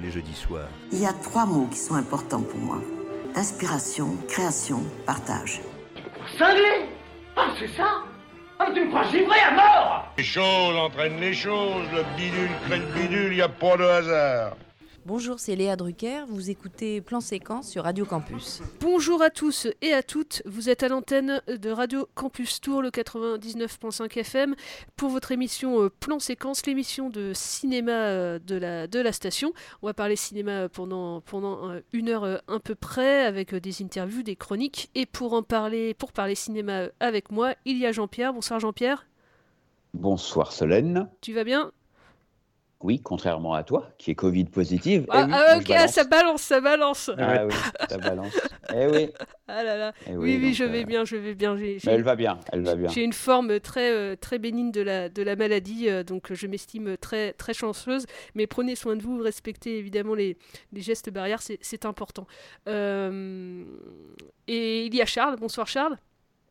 Tous les jeudis soirs. Il y a trois mots qui sont importants pour moi. Inspiration, création, partage. Cinglé Ah c'est ça Ah tu me crois givré à mort Les choses entraînent les choses, le bidule crée le bidule, y a pas de hasard. Bonjour, c'est Léa Drucker, vous écoutez Plan Séquence sur Radio Campus. Bonjour à tous et à toutes, vous êtes à l'antenne de Radio Campus Tour, le 99.5 FM, pour votre émission euh, Plan Séquence, l'émission de cinéma euh, de la, de la station. On va parler cinéma pendant, pendant euh, une heure à peu près, avec des interviews, des chroniques, et pour en parler, pour parler cinéma avec moi, il y a Jean-Pierre. Bonsoir Jean-Pierre. Bonsoir Solène. Tu vas bien? Oui, contrairement à toi, qui est Covid positive. Ah, Eh oui, ah, moi, je ok, balance. ça balance, ça balance. Ah oui, ça balance. Eh oui. Ah là là. Eh oui, oui, donc, je vais euh, bien, je vais bien. J'ai- mais j'ai- elle va bien, elle va bien. J'ai une forme très, euh, très bénigne de la, de la maladie, euh, donc je m'estime très, très chanceuse. Mais prenez soin de vous, respectez évidemment les, les gestes barrières, c'est c'est important. Euh, et il y a Charles. Bonsoir Charles.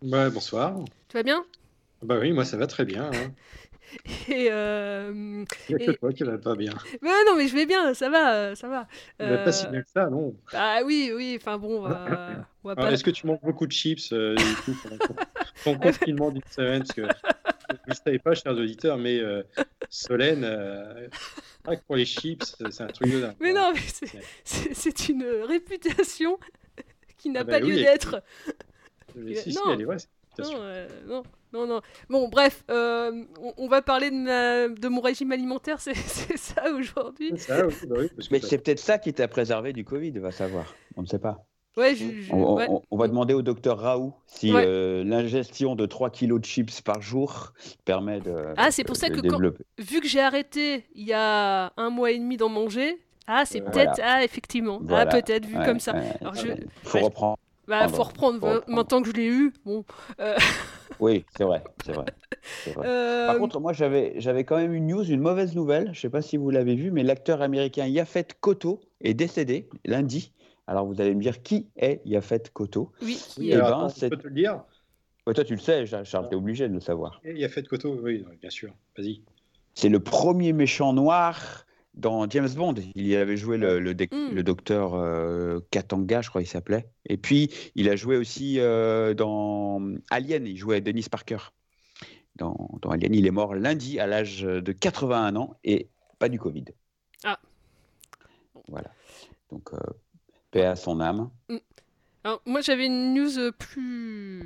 Bah, bonsoir. Tu vas bien? Bah oui, moi ça va très bien. hein. et, euh, Il n'y a que toi qui va pas bien. Ouais, non, mais je vais bien, ça va, euh, ça va. Mais pas si Euh, bien que ça, non. Ah oui, oui, enfin bon, on va, on va Alors, pas... Est-ce que tu manges beaucoup de chips euh, du coup, ton- confinement d'une semaine Parce que vous ne savez pas, chers auditeurs, mais Solène, que pour les chips, c'est un truc de dingue. Mais non, mais c'est- une réputation qui n'a Ah bah pas lieu oui, d'être. Mais si, si, non. elle est vraie, Non, euh, non, non, non. Bon, bref, euh, on, on va parler de, ma- de mon régime alimentaire, c'est ça aujourd'hui. C'est ça, oui, bah Mais c'est peut-être ça qui t'a préservé du Covid, va savoir. On ne sait pas. Ouais, je- je- On, on- ouais. on- on va demander au docteur Raoult si Ouais. euh, l'ingestion de 3 kilos de chips par jour permet de. Ah, c'est pour ça que quand-. Vu que j'ai arrêté il y a un mois et demi d'en manger, ah, c'est Voilà. peut-être, ah, effectivement, Voilà. ah, peut-être vu Ouais, comme ça. ouais, Alors, je. Faut ouais, reprendre. Bah, faut reprendre. Faut reprendre. Maintenant que je l'ai eu, bon. euh, Oui, c'est vrai, c'est vrai. euh, Par contre, moi, j'avais, j'avais quand même une news, une mauvaise nouvelle. Je ne sais pas si vous l'avez vu, mais l'acteur américain Yafet Koto est décédé lundi. Alors, vous allez me dire qui est Yafet Koto? Oui, Oui, Eh alors, ben, attends, je peux te le dire. Toi, tu le sais, Charles, tu es obligé de le savoir. Il y a fait de Coteau, oui, bien sûr. Vas-y. C'est le premier méchant noir dans James Bond. Il y avait joué le, Mm. le docteur euh, Katanga, je crois qu'il s'appelait. Et puis, il a joué aussi euh, dans Alien. Il jouait Dennis Parker. Dans, dans Alien, il est mort lundi à l'âge de 81 ans et pas du Covid. Ah. Voilà. Donc, euh, paix à son âme. Alors, moi, j'avais une news plus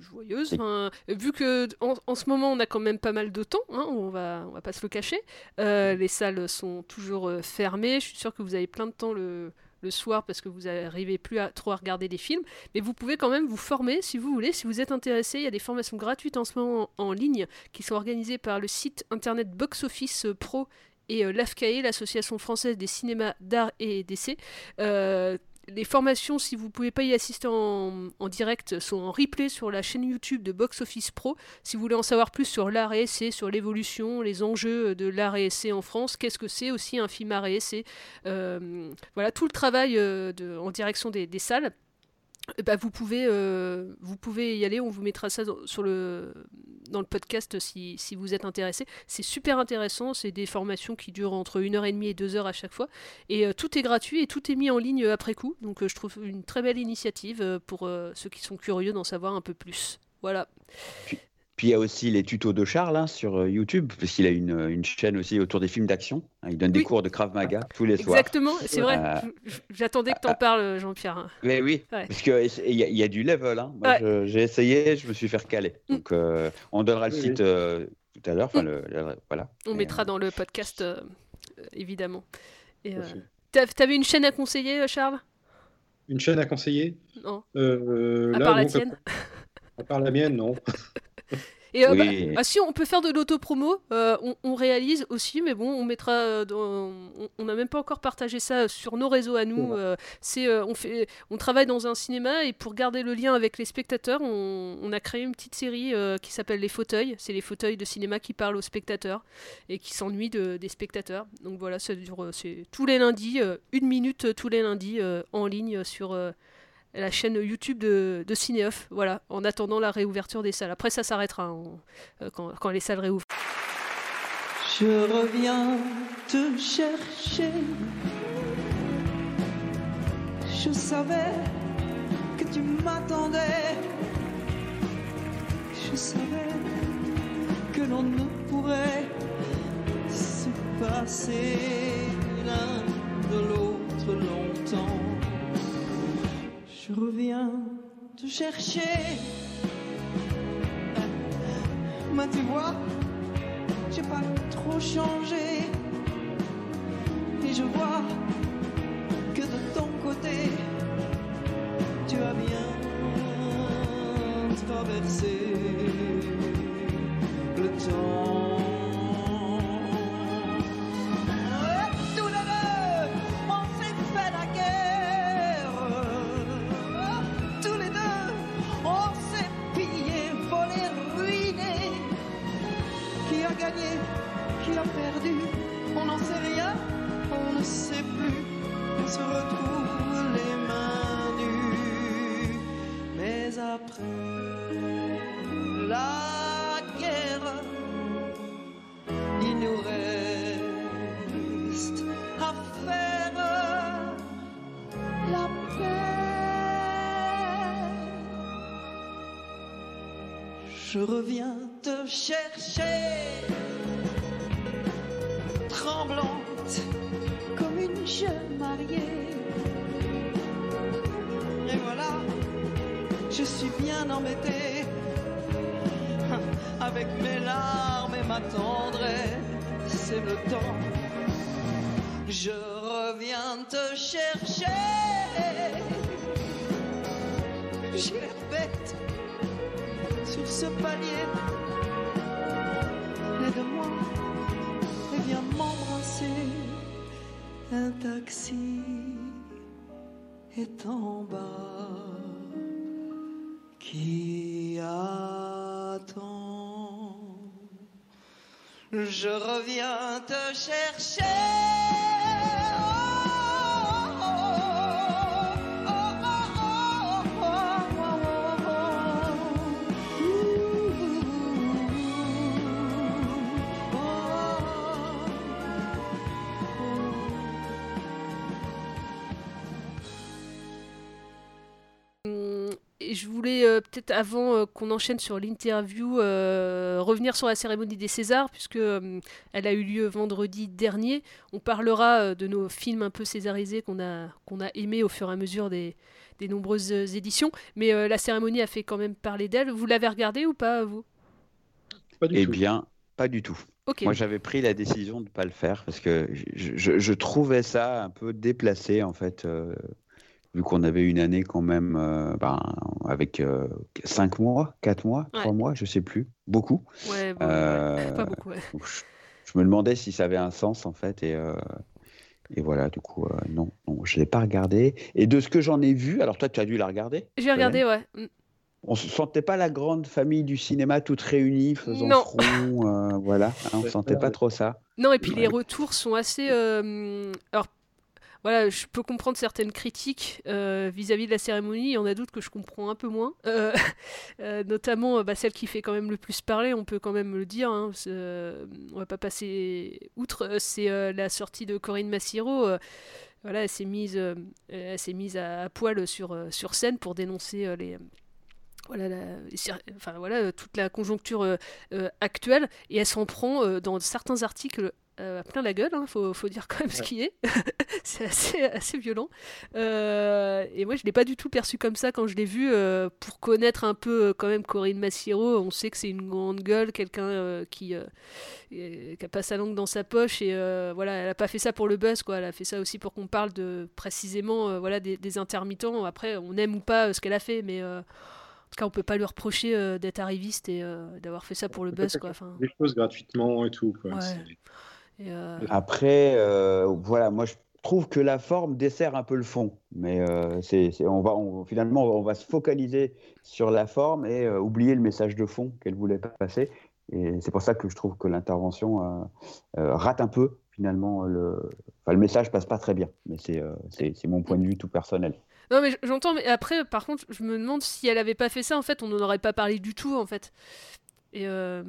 plus joyeuse. Enfin, vu que en, en ce moment, on a quand même pas mal de temps, hein, on va on va pas se le cacher. Euh, les salles sont toujours euh, fermées. Je suis sûre que vous avez plein de temps le le soir parce que vous n'arrivez plus à trop à regarder des films, mais vous pouvez quand même vous former si vous voulez, si vous êtes intéressé. Il y a des formations gratuites en ce moment en, en ligne qui sont organisées par le site internet Box Office Pro et euh, l'AFCAE, l'Association française des cinémas d'art et d'essai. Euh, les formations, si vous ne pouvez pas y assister en, direct, sont en replay sur la chaîne YouTube de Box Office Pro. Si vous voulez en savoir plus sur l'art et essai, sur l'évolution, les enjeux de l'art et essai en France, qu'est-ce que c'est aussi un film art et essai, euh, voilà tout le travail euh, en direction des salles. Ben, vous, pouvez, euh, vous pouvez y aller, on vous mettra ça sur le, dans le podcast si, si vous êtes intéressé. C'est super intéressant, c'est des formations qui durent entre 1h30 et 2h à chaque fois. Et euh, tout est gratuit et tout est mis en ligne euh, après coup. Donc je trouve une très belle initiative pour ceux qui sont curieux d'en savoir un peu plus. Voilà. Puis il y a aussi les tutos de Charles hein, sur euh, YouTube, parce qu'il a une, une chaîne aussi autour des films d'action. Hein, Il donne des cours de Krav Maga tous les soirs. Exactement, c'est vrai. Euh, J'attendais que t'en parles, Jean-Pierre. Mais oui, Ouais. parce qu'il y, y a du level. Hein. Ouais. j'ai essayé, je me suis fait recaler. Donc, euh, on donnera le Oui, site euh, tout à l'heure. Le- voilà. On Et, mettra dans le podcast, euh, euh, évidemment. Et, euh, T'avais une chaîne à conseiller, euh, Charles? Une chaîne à conseiller? Non. Euh, À là, part la tienne? À part la mienne, non. Et euh, Oui. bah, ah, si on peut faire de l'autopromo, euh, on, on réalise aussi, mais bon, on mettra. euh, dans- on- n'a même pas encore partagé ça sur nos réseaux à nous. euh, c'est, on fait, on travaille dans un cinéma et pour garder le lien avec les spectateurs, on, on a créé une petite série qui s'appelle Les fauteuils. C'est les fauteuils de cinéma qui parlent aux spectateurs et qui s'ennuient de- des spectateurs. Donc voilà, ça dure, c'est tous les lundis, une minute tous les lundis en ligne sur. La chaîne YouTube de, de voilà, en attendant la réouverture des salles. Après, ça s'arrêtera hein, euh, quand, quand les salles réouvrent. Je reviens te chercher. Je savais que tu m'attendais. Je savais que l'on ne pourrait se passer l'un de l'autre longtemps. Je reviens te chercher. Mais tu vois, j'ai pas trop changé. Et je vois que de ton côté, tu as bien traversé le temps. Se retrouve les mains nues. Mais après la guerre, il nous reste à faire la paix. Je reviens te chercher, tremblante jeune mariée. Et voilà, je suis bien embêtée avec mes larmes et ma tendresse. C'est le temps. Je reviens te chercher. J'ai l'air bête sur ce palier. Un taxi est en bas qui attend. Je reviens te chercher. Voulais euh, peut-être avant euh, qu'on enchaîne sur l'interview euh, revenir sur la cérémonie des Césars puisque euh, elle a eu lieu vendredi dernier. On parlera euh, de nos films un peu césarisés qu'on a qu'on a aimés au fur et à mesure des, des nombreuses éditions. Mais euh, la cérémonie a fait quand même parler d'elle. Vous l'avez regardée ou pas vous? Eh bien, pas du tout. Ok. Moi, j'avais pris la décision de ne pas le faire parce que je, je- je trouvais ça un peu déplacé, en fait, euh, vu qu'on avait une année quand même euh, ben, avec 5 mois, 4 mois, 3 Ouais. mois, je sais plus, beaucoup. Ouais, bon, ouais, Euh, pas beaucoup. donc, je, je me demandais si ça avait un sens, en fait, et, euh, et voilà, du coup, euh, non, non, je ne l'ai pas regardé. Et de ce que j'en ai vu, alors toi, tu as dû la regarder J'ai regardé, ouais. Mm. On se sentait pas la grande famille du cinéma toute réunie, faisant Non. front, euh, voilà. hein, on sentait pas trop ça. Non, et puis les retours sont assez. euh, alors, voilà, je peux comprendre certaines critiques euh, vis-à-vis de la cérémonie. Il y en a d'autres que je comprends un peu moins. Euh, euh, notamment bah, celle qui fait quand même le plus parler, on peut quand même le dire. Hein, on va pas passer outre. C'est la sortie de Corinne Massiro. voilà, elle s'est mise, à, poil sur, scène pour dénoncer les voilà, la- enfin, voilà toute la conjoncture actuelle et elle s'en prend dans certains articles euh, plein la gueule, hein, faut, faut dire quand même ce Ouais. qui est. c'est assez, assez violent. Euh, et moi, je l'ai pas du tout perçu comme ça quand je l'ai vu. euh, pour connaître un peu euh, quand même Corinne Massiero, on sait que c'est une grande gueule, quelqu'un qui, qui a pas sa langue dans sa poche et voilà, elle a pas fait ça pour le buzz, quoi. Elle a fait ça aussi pour qu'on parle de précisément, voilà, des, des intermittents. Après, on aime ou pas ce qu'elle a fait, mais en tout cas, on peut pas lui reprocher euh, d'être arriviste et euh, d'avoir fait ça pour le buzz, quoi. Enfin, Des choses gratuitement et tout. Quoi. Ouais. Et, euh, Après, euh, voilà, moi je trouve que la forme dessert un peu le fond, mais euh, c'est, on va, on- finalement, on va se focaliser sur la forme et oublier le message de fond qu'elle voulait passer. Et c'est pour ça que je trouve que l'intervention rate un peu finalement le, enfin, le message passe pas très bien. Mais c'est, euh, c'est, c'est mon point de vue tout personnel. Non, mais j'entends, mais après, par contre, je me demande si elle avait pas fait ça, en fait, on n'en aurait pas parlé du tout, en fait. Et euh,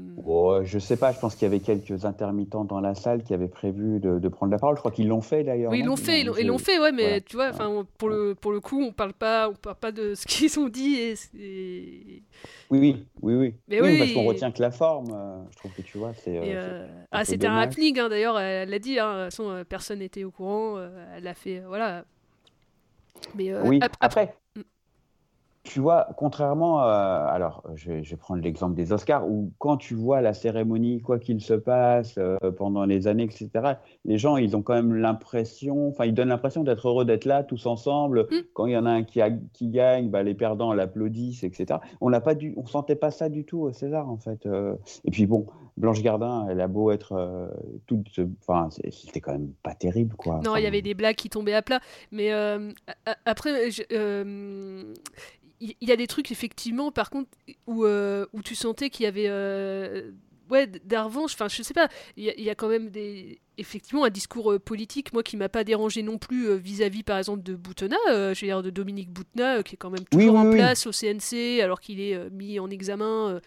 je sais pas, je pense qu'il y avait quelques intermittents dans la salle qui avaient prévu de, de prendre la parole. Je crois qu'ils l'ont fait d'ailleurs. oui, ils l'ont fait, ils l'ont, fait, ouais, mais voilà. tu vois, enfin, pour le pour le coup, on parle pas, on parle pas de ce qu'ils ont dit et, et- Oui, oui, oui, oui. Mais Oui, oui. parce qu'on retient que la forme. euh, je trouve que tu vois, c'est. euh, et, euh, ah, c'était un happening, hein, d'ailleurs, elle l'a dit, hein, euh, personne n'était au courant, elle a fait, voilà. Mais Oui, ap- ap- après, tu vois, contrairement à. Alors, je vais, je vais prendre l'exemple des Oscars, où quand tu vois la cérémonie, quoi qu'il se passe euh, pendant les années, etc., les gens, ils ont quand même l'impression, enfin, ils donnent l'impression d'être heureux d'être là, tous ensemble. Mm. Quand il y en a un qui, a- qui gagne, bah, les perdants l'applaudissent, etc. On n'a pas du, on sentait pas ça du tout au César, en fait. euh. Et puis, bon, Blanche Gardin, elle a beau être euh, toute. Enfin, c'était quand même pas terrible, quoi. Non, Enfin, il y avait des blagues qui tombaient à plat. Mais euh, après, je- euh, il y, a des trucs, effectivement, par contre, où, où tu sentais qu'il y avait. ouais, d- des revanches. Enfin, je sais pas. Il y, a- il y a quand même des. Effectivement, un discours euh, politique, moi, qui m'a pas dérangé non plus euh, vis-à-vis, par exemple, de Boutonna, euh, je veux dire, de Dominique Boutonna, euh, qui est quand même toujours oui, en oui. place au CNC, alors qu'il est euh, mis en examen.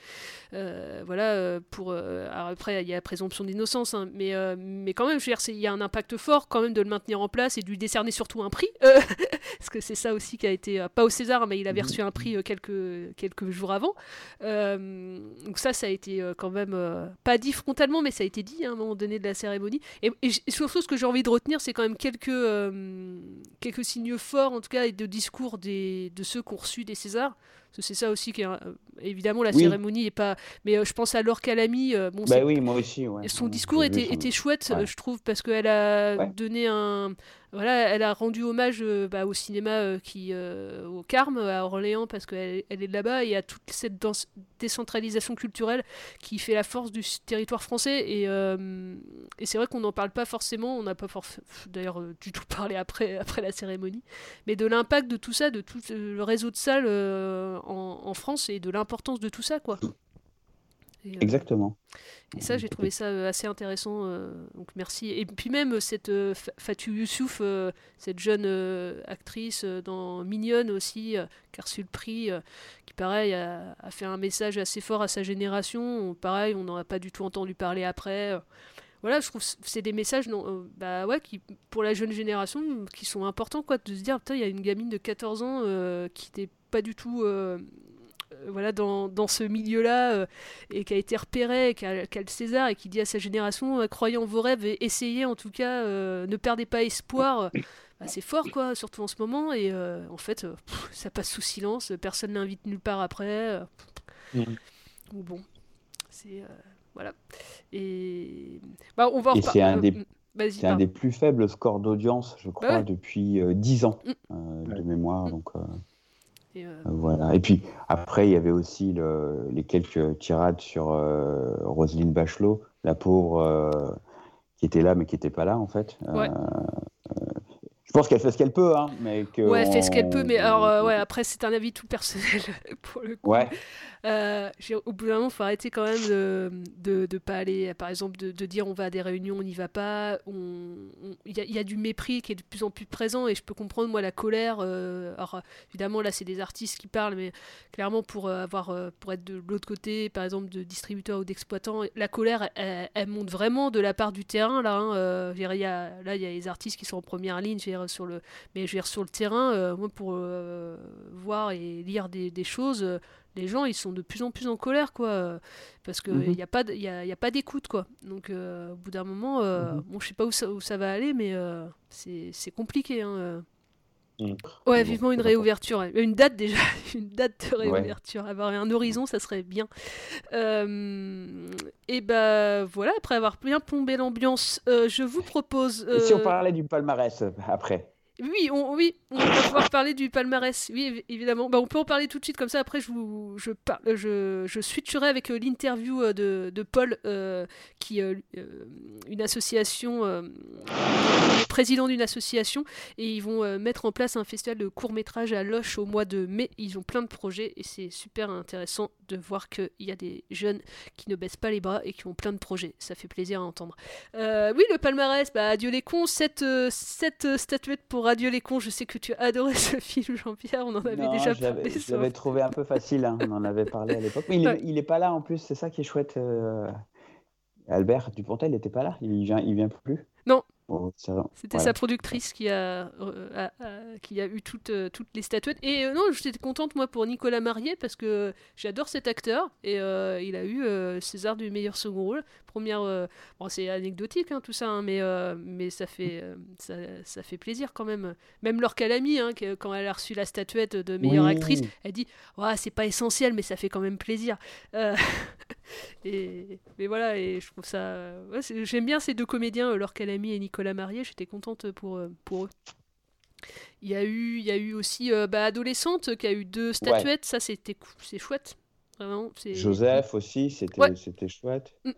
euh, voilà, pour. après, il y a la présomption d'innocence, hein, mais, mais quand même, je veux dire, il y a un impact fort quand même de le maintenir en place et de lui décerner surtout un prix. parce que c'est ça aussi qui a été. pas au César, mais il avait reçu un prix quelques, quelques jours avant. Donc ça, ça a été quand même. pas dit frontalement, mais ça a été dit hein, à un moment donné de la cérémonie. Et, surtout, ce que j'ai envie de retenir, c'est quand même quelques, euh, quelques signes forts, en tout cas, et de discours des, de ceux qui ont reçu des Césars. C'est ça aussi qui est. euh, évidemment, la Oui. cérémonie est pas. Mais euh, je pense à Laure Calamy. euh, bon, Bah oui, moi aussi, ouais. son discours était, était chouette, Ouais. euh, je trouve, parce qu'elle a Ouais. donné un. Voilà, elle a rendu hommage euh, bah, au cinéma qui, au Carme, à Orléans, parce qu'elle elle est de là-bas, et à toute cette danse- décentralisation culturelle qui fait la force du territoire français. Et, et c'est vrai qu'on n'en parle pas forcément, on n'a pas forf- d'ailleurs du tout parlé après, après la cérémonie, mais de l'impact de tout ça, de tout le réseau de salles en, en France et de l'importance de tout ça, quoi. Et, euh, Exactement. et ça, j'ai trouvé ça euh, assez intéressant. euh, donc merci. Et puis même cette Fa- Fatou Youssouf, cette jeune actrice dans Mignonne aussi, qui a reçu le prix, qui pareil a, a fait un message assez fort à sa génération. Pareil, on n'en a pas du tout entendu parler après. Voilà, je trouve que c'est des messages non, euh, bah ouais, qui, pour la jeune génération qui sont importants, quoi, de se dire, putain, il y a une gamine de 14 ans euh, qui n'était pas du tout euh, euh, voilà, dans, dans ce milieu-là euh, et qui a été repéré, qui a, qui a le César et qui dit à sa génération euh, croyez en vos rêves et essayez en tout cas, euh, ne perdez pas espoir. Bah, c'est fort, quoi, surtout en ce moment. Et en fait, pff, ça passe sous silence, personne n'invite nulle part après. ou bon, c'est. voilà. Et. Bah, on va Et c'est un des, c'est un des plus faibles scores d'audience, je crois, ouais. depuis euh, 10 ans Mm. euh, de mémoire. Donc, euh, Et, euh, voilà. Et puis après, il y avait aussi le- les quelques tirades sur euh, Roselyne Bachelot, la pauvre euh, qui était là mais qui n'était pas là en fait. Ouais. je pense qu'elle fait ce qu'elle peut, hein, mais que Ouais, elle fait ce qu'elle peut, mais alors, ouais, après, c'est un avis tout personnel pour le coup. Ouais. Euh, au bout d'un moment, il faut arrêter quand même de, de, pas aller, par exemple, de, dire on va à des réunions, on n'y va pas. Il y, a, du mépris qui est de plus en plus présent et je peux comprendre, moi, la colère. euh, alors, évidemment, là, c'est des artistes qui parlent, mais clairement, pour, euh, avoir, euh, pour être de l'autre côté, par exemple, de distributeurs ou d'exploitants, la colère, elle, monte vraiment de la part du terrain. Là, hein, il y a, les artistes qui sont en première ligne. sur le, mais je veux dire sur le terrain, moi pour voir et lire des, choses, les gens ils sont de plus en plus en colère quoi, euh, parce que il Mhm. n'y a pas, il y a, il y a pas d'écoute quoi. Donc euh, au bout d'un moment, euh, Mhm. bon je sais pas où ça, où ça va aller, mais euh, c'est c'est compliqué. Hein. Mm. Ouais, vivement une réouverture. Une date déjà, une date de Ouais. réouverture. Avoir un horizon, ça serait bien. Euh, et ben voilà, après avoir bien plombé l'ambiance, euh, je vous propose. Et si on parlait du palmarès après? Oui, on, oui, on va pouvoir parler du palmarès. Oui, évi- évidemment. Bah, on peut en parler tout de suite, comme ça après je, vous, je, parle, je, je switcherai avec euh, l'interview euh, de, de Paul, euh, qui est une association, euh, président d'une association, et ils vont euh, mettre en place un festival de court-métrage à Loche au mois de mai. Ils ont plein de projets et c'est super intéressant de voir qu'il y a des jeunes qui ne baissent pas les bras et qui ont plein de projets. Ça fait plaisir à entendre. Euh, oui, le palmarès, bah, Adieu les cons, cette, euh, cette euh, statuette pour Adieu les cons. Je sais que tu adoré ce film, Jean-Pierre, on en avait Non, déjà parlé. je l'avais trouvé un peu facile, hein, on en avait parlé à l'époque. Mais il, est- Ouais. il est pas là en plus, c'est ça qui est chouette. euh, Albert Dupontel n'était pas là, il vient, il vient plus. Non. C'était voilà. sa productrice qui a, euh, a- a- qui a eu toutes, euh, toutes les statuettes. Et euh, non, j'étais contente, moi, pour Nicolas Marié, parce que j'adore cet acteur. Et euh, il a eu euh, César du meilleur second rôle. Première. bon, c'est anecdotique, hein, tout ça, hein, mais, mais ça, fait, ça, ça fait plaisir quand même. Même Laure Calamy, hein, quand elle a reçu la statuette de meilleure Oui. actrice, elle dit c'est pas essentiel, mais ça fait quand même plaisir. Et, mais voilà, et je trouve ça. ouais, J'aime bien ces deux comédiens, Laure Calamy et Nicolas Marié. J'étais contente pour, euh, pour eux. Il y a eu, il y a eu aussi euh, bah, Adolescente qui a eu deux statuettes. Ça, c'était c'est chouette. Vraiment, c'est- Joseph aussi, c'était Ouais. c'était chouette. Mm.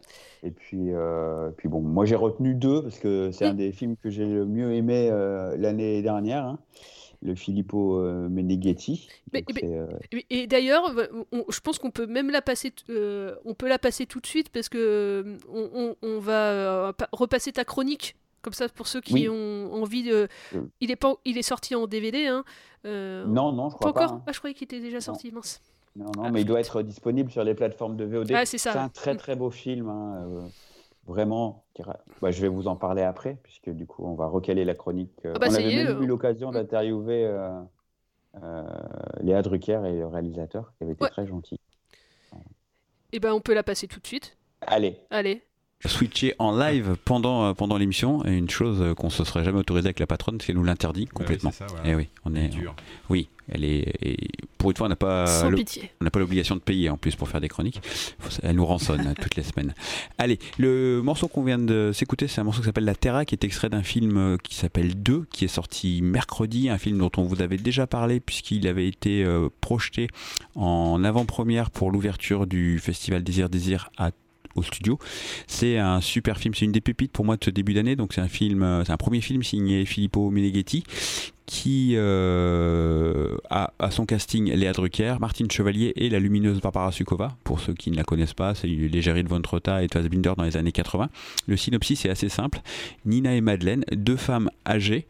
Et puis, euh, puis bon, moi j'ai retenu deux parce que c'est un Mm. des films que j'ai le mieux aimé euh, l'année dernière, hein, le Filippo euh, Meneghetti. Mais- mais- euh, Et, d'ailleurs, je pense qu'on peut même la passer, euh, on peut la passer tout de suite parce que euh, on, on- on va pa- repasser ta chronique. Comme ça, pour ceux qui Oui. ont envie de. Euh. Il est, pas, il est sorti en DVD. Hein. euh, Non, non, je crois pas pas, encore hein. Ah, je croyais qu'il était déjà sorti, mince. Non, non, mais il doit être disponible sur les plateformes de VOD. Ah, c'est ça. un très Mm. très beau film, hein, euh, vraiment. bah, je vais vous en parler après, puisque du coup, on va recaler la chronique. euh, Ah bah, on avait même eu l'occasion d'interviewer euh, euh, Léa Drucker et le réalisateur, qui avait été Ouais. très gentil. Et ben, on peut la passer tout de suite. Allez. Allez. Switcher en live pendant, euh, pendant l'émission et une chose euh, qu'on se serait jamais autorisé avec la patronne, c'est qu'elle nous l'interdit complètement. c'est ça, voilà. Et oui, on est, dur. oui, elle est et pour une fois on n'a pas Sans pitié. on n'a pas l'obligation de payer en plus pour faire des chroniques. Elle nous rançonne toutes les semaines. Allez, le morceau qu'on vient de s'écouter, c'est un morceau qui s'appelle La Terra, qui est extrait d'un film euh, qui s'appelle 2, qui est sorti mercredi, un film dont on vous avait déjà parlé puisqu'il avait été euh, projeté en avant-première pour l'ouverture du festival Désir Désir à studio. C'est un super film, c'est une des pépites pour moi de ce début d'année. Donc c'est un film, euh, c'est un premier film signé Filippo Meneghetti qui euh, a à son casting Léa Drucker, Martine Chevalier et la lumineuse Barbara Sukova. Pour ceux qui ne la connaissent pas, c'est l'égérie de Von Trotta et de Fassbinder dans les années 80. Le synopsis est assez simple. Nina et Madeleine, deux femmes âgées,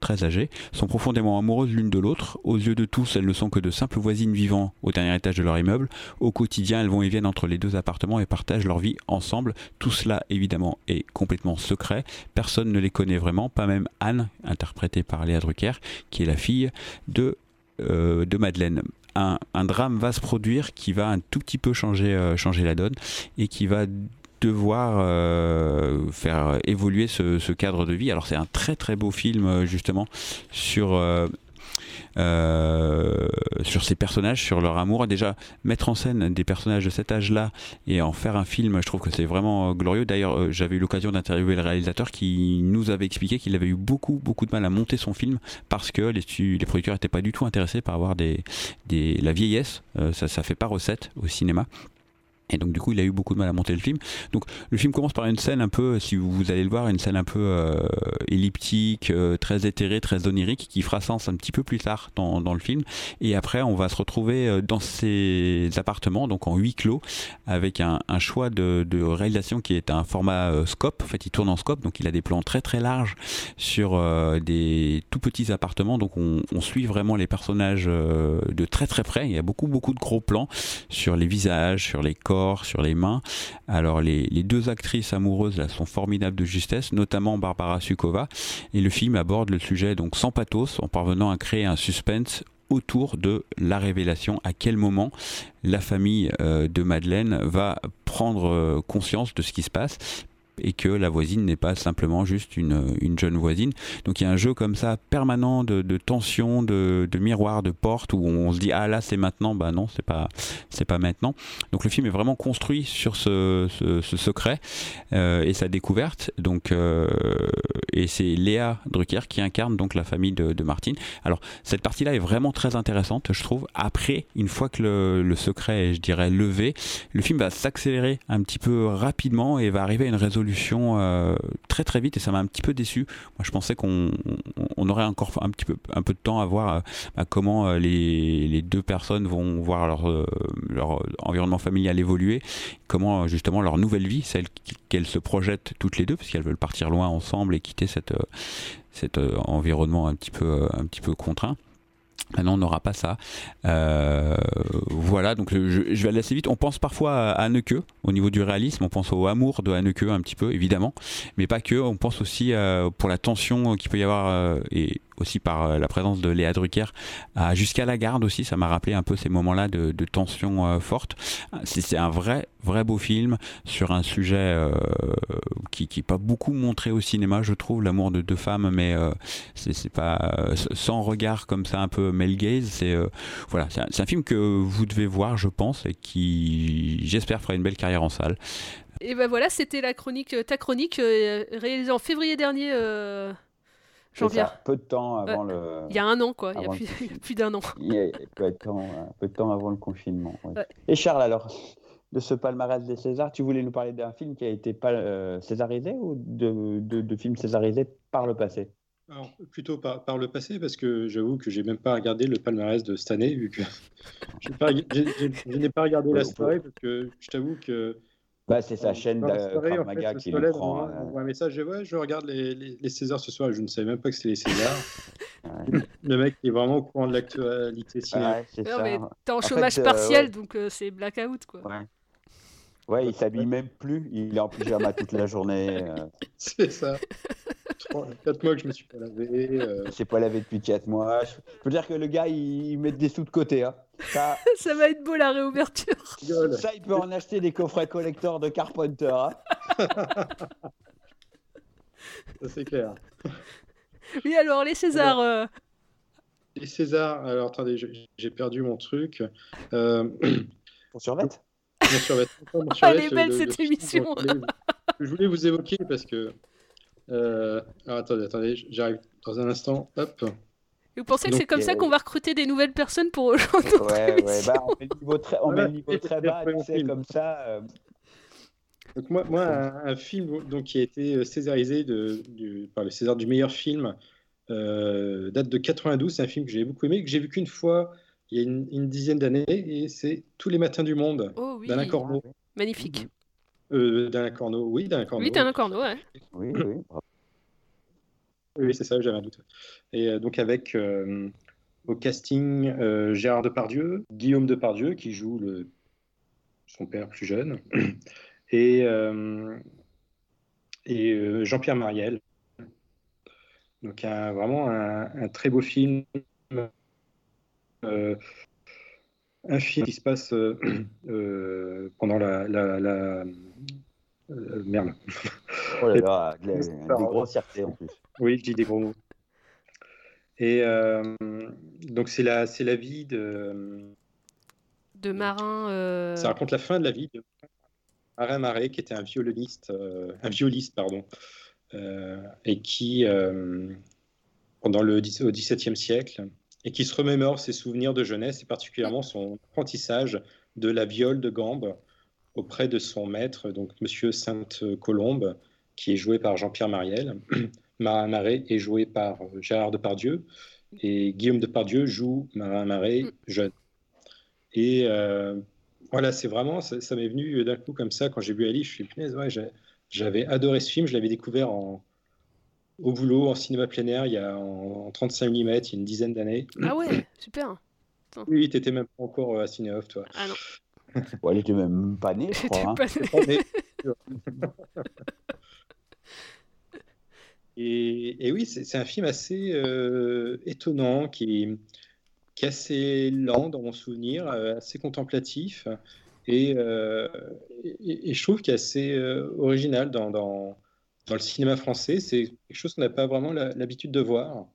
très âgées, sont profondément amoureuses l'une de l'autre. Aux yeux de tous, elles ne sont que de simples voisines vivant au dernier étage de leur immeuble. Au quotidien, elles vont et viennent entre les deux appartements et partagent leur vie ensemble. Tout cela, évidemment, est complètement secret. Personne ne les connaît vraiment, pas même Anne, interprétée par Léa Drucker, qui est la fille de, euh, de Madeleine. Un, drame va se produire qui va un tout petit peu changer, euh, changer la donne et qui va devoir euh, faire évoluer ce, cadre de vie. Alors c'est un très très beau film euh, justement sur euh, sur ces personnages, sur leur amour. Déjà, mettre en scène des personnages de cet âge-là et en faire un film, je trouve que c'est vraiment glorieux. D'ailleurs, j'avais eu l'occasion d'interviewer le réalisateur qui nous avait expliqué qu'il avait eu beaucoup, beaucoup de mal à monter son film parce que les, producteurs n'étaient pas du tout intéressés par avoir des, la vieillesse. Ça, ça fait pas recette au cinéma. Et donc du coup, il a eu beaucoup de mal à monter le film. Donc le film commence par une scène un peu, si vous, allez le voir, une scène un peu euh, elliptique, euh, très éthérée, très onirique, qui fera sens un petit peu plus tard dans, dans le film. Et après, on va se retrouver euh, dans ces appartements, donc en huis clos, avec un, un choix de, de réalisation qui est un format euh, scope. En fait, il tourne en scope, donc il a des plans très très larges sur euh, des tout petits appartements. Donc on, on suit vraiment les personnages de très très près. Il y a beaucoup beaucoup de gros plans sur les visages, sur les corps sur les mains. Alors les, deux actrices amoureuses sont formidables de justesse, notamment Barbara Sukova. Et le film aborde le sujet donc sans pathos, en parvenant à créer un suspense autour de la révélation, à quel moment la famille euh, de Madeleine va prendre euh, conscience de ce qui se passe? Et que la voisine n'est pas simplement juste une, une, jeune voisine. Donc il y a un jeu comme ça permanent de, de tension, de, de, miroir, de porte où on se dit ah là c'est maintenant, bah non c'est pas c'est pas maintenant. Donc le film est vraiment construit sur ce, ce, secret euh, et sa découverte. Donc euh, et c'est Léa Drucker qui incarne donc la famille de, Martine. Alors cette partie-là est vraiment très intéressante, je trouve. Après, une fois que le, le secret est, je dirais, levé, le film va s'accélérer un petit peu rapidement et va arriver à une résolution euh, très très vite et ça m'a un petit peu déçu. Moi je pensais qu'on on aurait encore un petit peu un peu de temps à voir euh, bah, comment euh, les, les, deux personnes vont voir leur leur environnement familial évoluer, comment justement leur nouvelle vie, celle qu'elles se projettent toutes les deux parce qu'elles veulent partir loin ensemble et quitter cette cet environnement un petit peu un petit peu contraint. Maintenant, on n'aura pas ça. Euh, voilà, donc je, je, vais aller assez vite. On pense parfois à Anneke au niveau du réalisme. On pense au amour de Anneke un petit peu, évidemment, mais pas que. On pense aussi euh, pour la tension qu'il peut y avoir euh, et aussi par la présence de Léa Drucker à jusqu'à la garde aussi. Ça m'a rappelé un peu ces moments-là de, tension euh, forte. C'est un vrai, vrai beau film sur un sujet euh, qui n'est pas beaucoup montré au cinéma, je trouve, l'amour de deux femmes, mais euh, c'est pas sans regard comme ça un peu male gaze. C'est voilà, c'est un, un, film que vous devez voir, je pense, et qui, j'espère, fera une belle carrière en salle. Et ben voilà, c'était la chronique, ta chronique réalisée en février dernier. Ça, peu de temps avant ouais. le. Il y a un an, quoi. Il y a plus, plus d'un an. Il y a peu de temps, peu de temps avant le confinement. Ouais. Ouais. Et Charles, alors, de ce palmarès des Césars, tu voulais nous parler d'un film qui a été pas, euh, césarisé ou de, de, de films césarisés par le passé? Alors, plutôt par, par, le passé, parce que j'avoue que j'ai même pas regardé le palmarès de cette année, vu que je n'ai pas regardé la soirée, parce que je t'avoue que bah, c'est sa chaîne de Maga qui le prend. Un message, je, ouais, je regarde les, les, les, Césars ce soir, je ne savais même pas que c'était les Césars. le mec est vraiment au courant de l'actualité cinéma. Ouais, non, mais t'es en, en, chômage fait, partiel, euh, ouais. donc euh, c'est blackout, quoi. Ouais. Ouais, il s'habille même plus, il est en pyjama toute la journée. Euh... C'est ça. 4 mois que je me suis pas lavé. Euh... Je s'est pas lavé depuis 4 mois. Je peux dire que le gars, il, il met des sous de côté. Hein. Ça... ça... va être beau la réouverture. Ça, il peut en acheter des coffrets collecteurs de Carpenter. Hein. ça, c'est clair. Oui, alors, les Césars. Alors, euh... Les Césars, alors attendez, j'ai perdu mon truc. Euh... Pour survêt mon Elle est belle le, cette le émission. Je voulais, je voulais vous évoquer parce que. Euh... Alors, attendez, attendez, j'arrive dans un instant. Hop. Vous pensez que c'est comme euh... ça qu'on va recruter des nouvelles personnes pour rejoindre Ouais, ouais, bah, on met le niveau très, on met le niveau très bas, tu sais, comme ça. Euh... Donc moi, moi un, un, film donc, qui a été césarisé de, du, par le César du meilleur film euh, date de 92, c'est un film que j'ai beaucoup aimé, que j'ai vu qu'une fois il y a une, une dizaine d'années, et c'est Tous les matins du monde oh, oui. d'Alain Corneau. Magnifique. Euh, d'Alain Corneau, oui, d'Alain Corneau. Oui, d'Alain Corneau, ouais. Oui, oui. oui, c'est ça, j'avais un doute. Et euh, donc avec euh, au casting euh, Gérard Depardieu, Guillaume Depardieu qui joue le, son père plus jeune, et, euh, et euh, Jean-Pierre Mariel. Donc un, vraiment un, un, très beau film euh, un film qui se passe euh, euh, pendant la, la, la merde. Oh là là, des, des grossièretés en plus. Oui, je dis des gros mots. Et euh, donc c'est la, c'est la vie de de Marin. Euh... Ça raconte la fin de la vie de Marin Marais, qui était un violoniste, euh, un violiste pardon, et qui pendant le au XVIIe siècle et qui se remémore ses souvenirs de jeunesse et particulièrement son apprentissage de la viole de gambe auprès de son maître, donc Monsieur Sainte-Colombe, qui est joué par Jean-Pierre Mariel. Marin Marais est joué par Gérard Depardieu et Guillaume Depardieu joue Marin Marais jeune. Et euh, voilà, c'est vraiment, ça, ça m'est venu d'un coup comme ça quand j'ai vu Ali, je suis punaise, ouais, j'avais adoré ce film, je l'avais découvert en, au boulot en cinéma plein air il y a en, en 35 mm il y a une dizaine d'années. Ah ouais, super. Oui, tu étais même pas encore à Cinéoff, toi. Ah non. Bon, elle était même pas née, je crois. hein. Et, et oui, c'est un film assez euh, étonnant, qui, qui est assez lent dans mon souvenir, euh, assez contemplatif, et, euh, et, et je trouve qu'il est assez euh, original dans, dans, dans le cinéma français. C'est quelque chose qu'on n'a pas vraiment l'habitude de voir.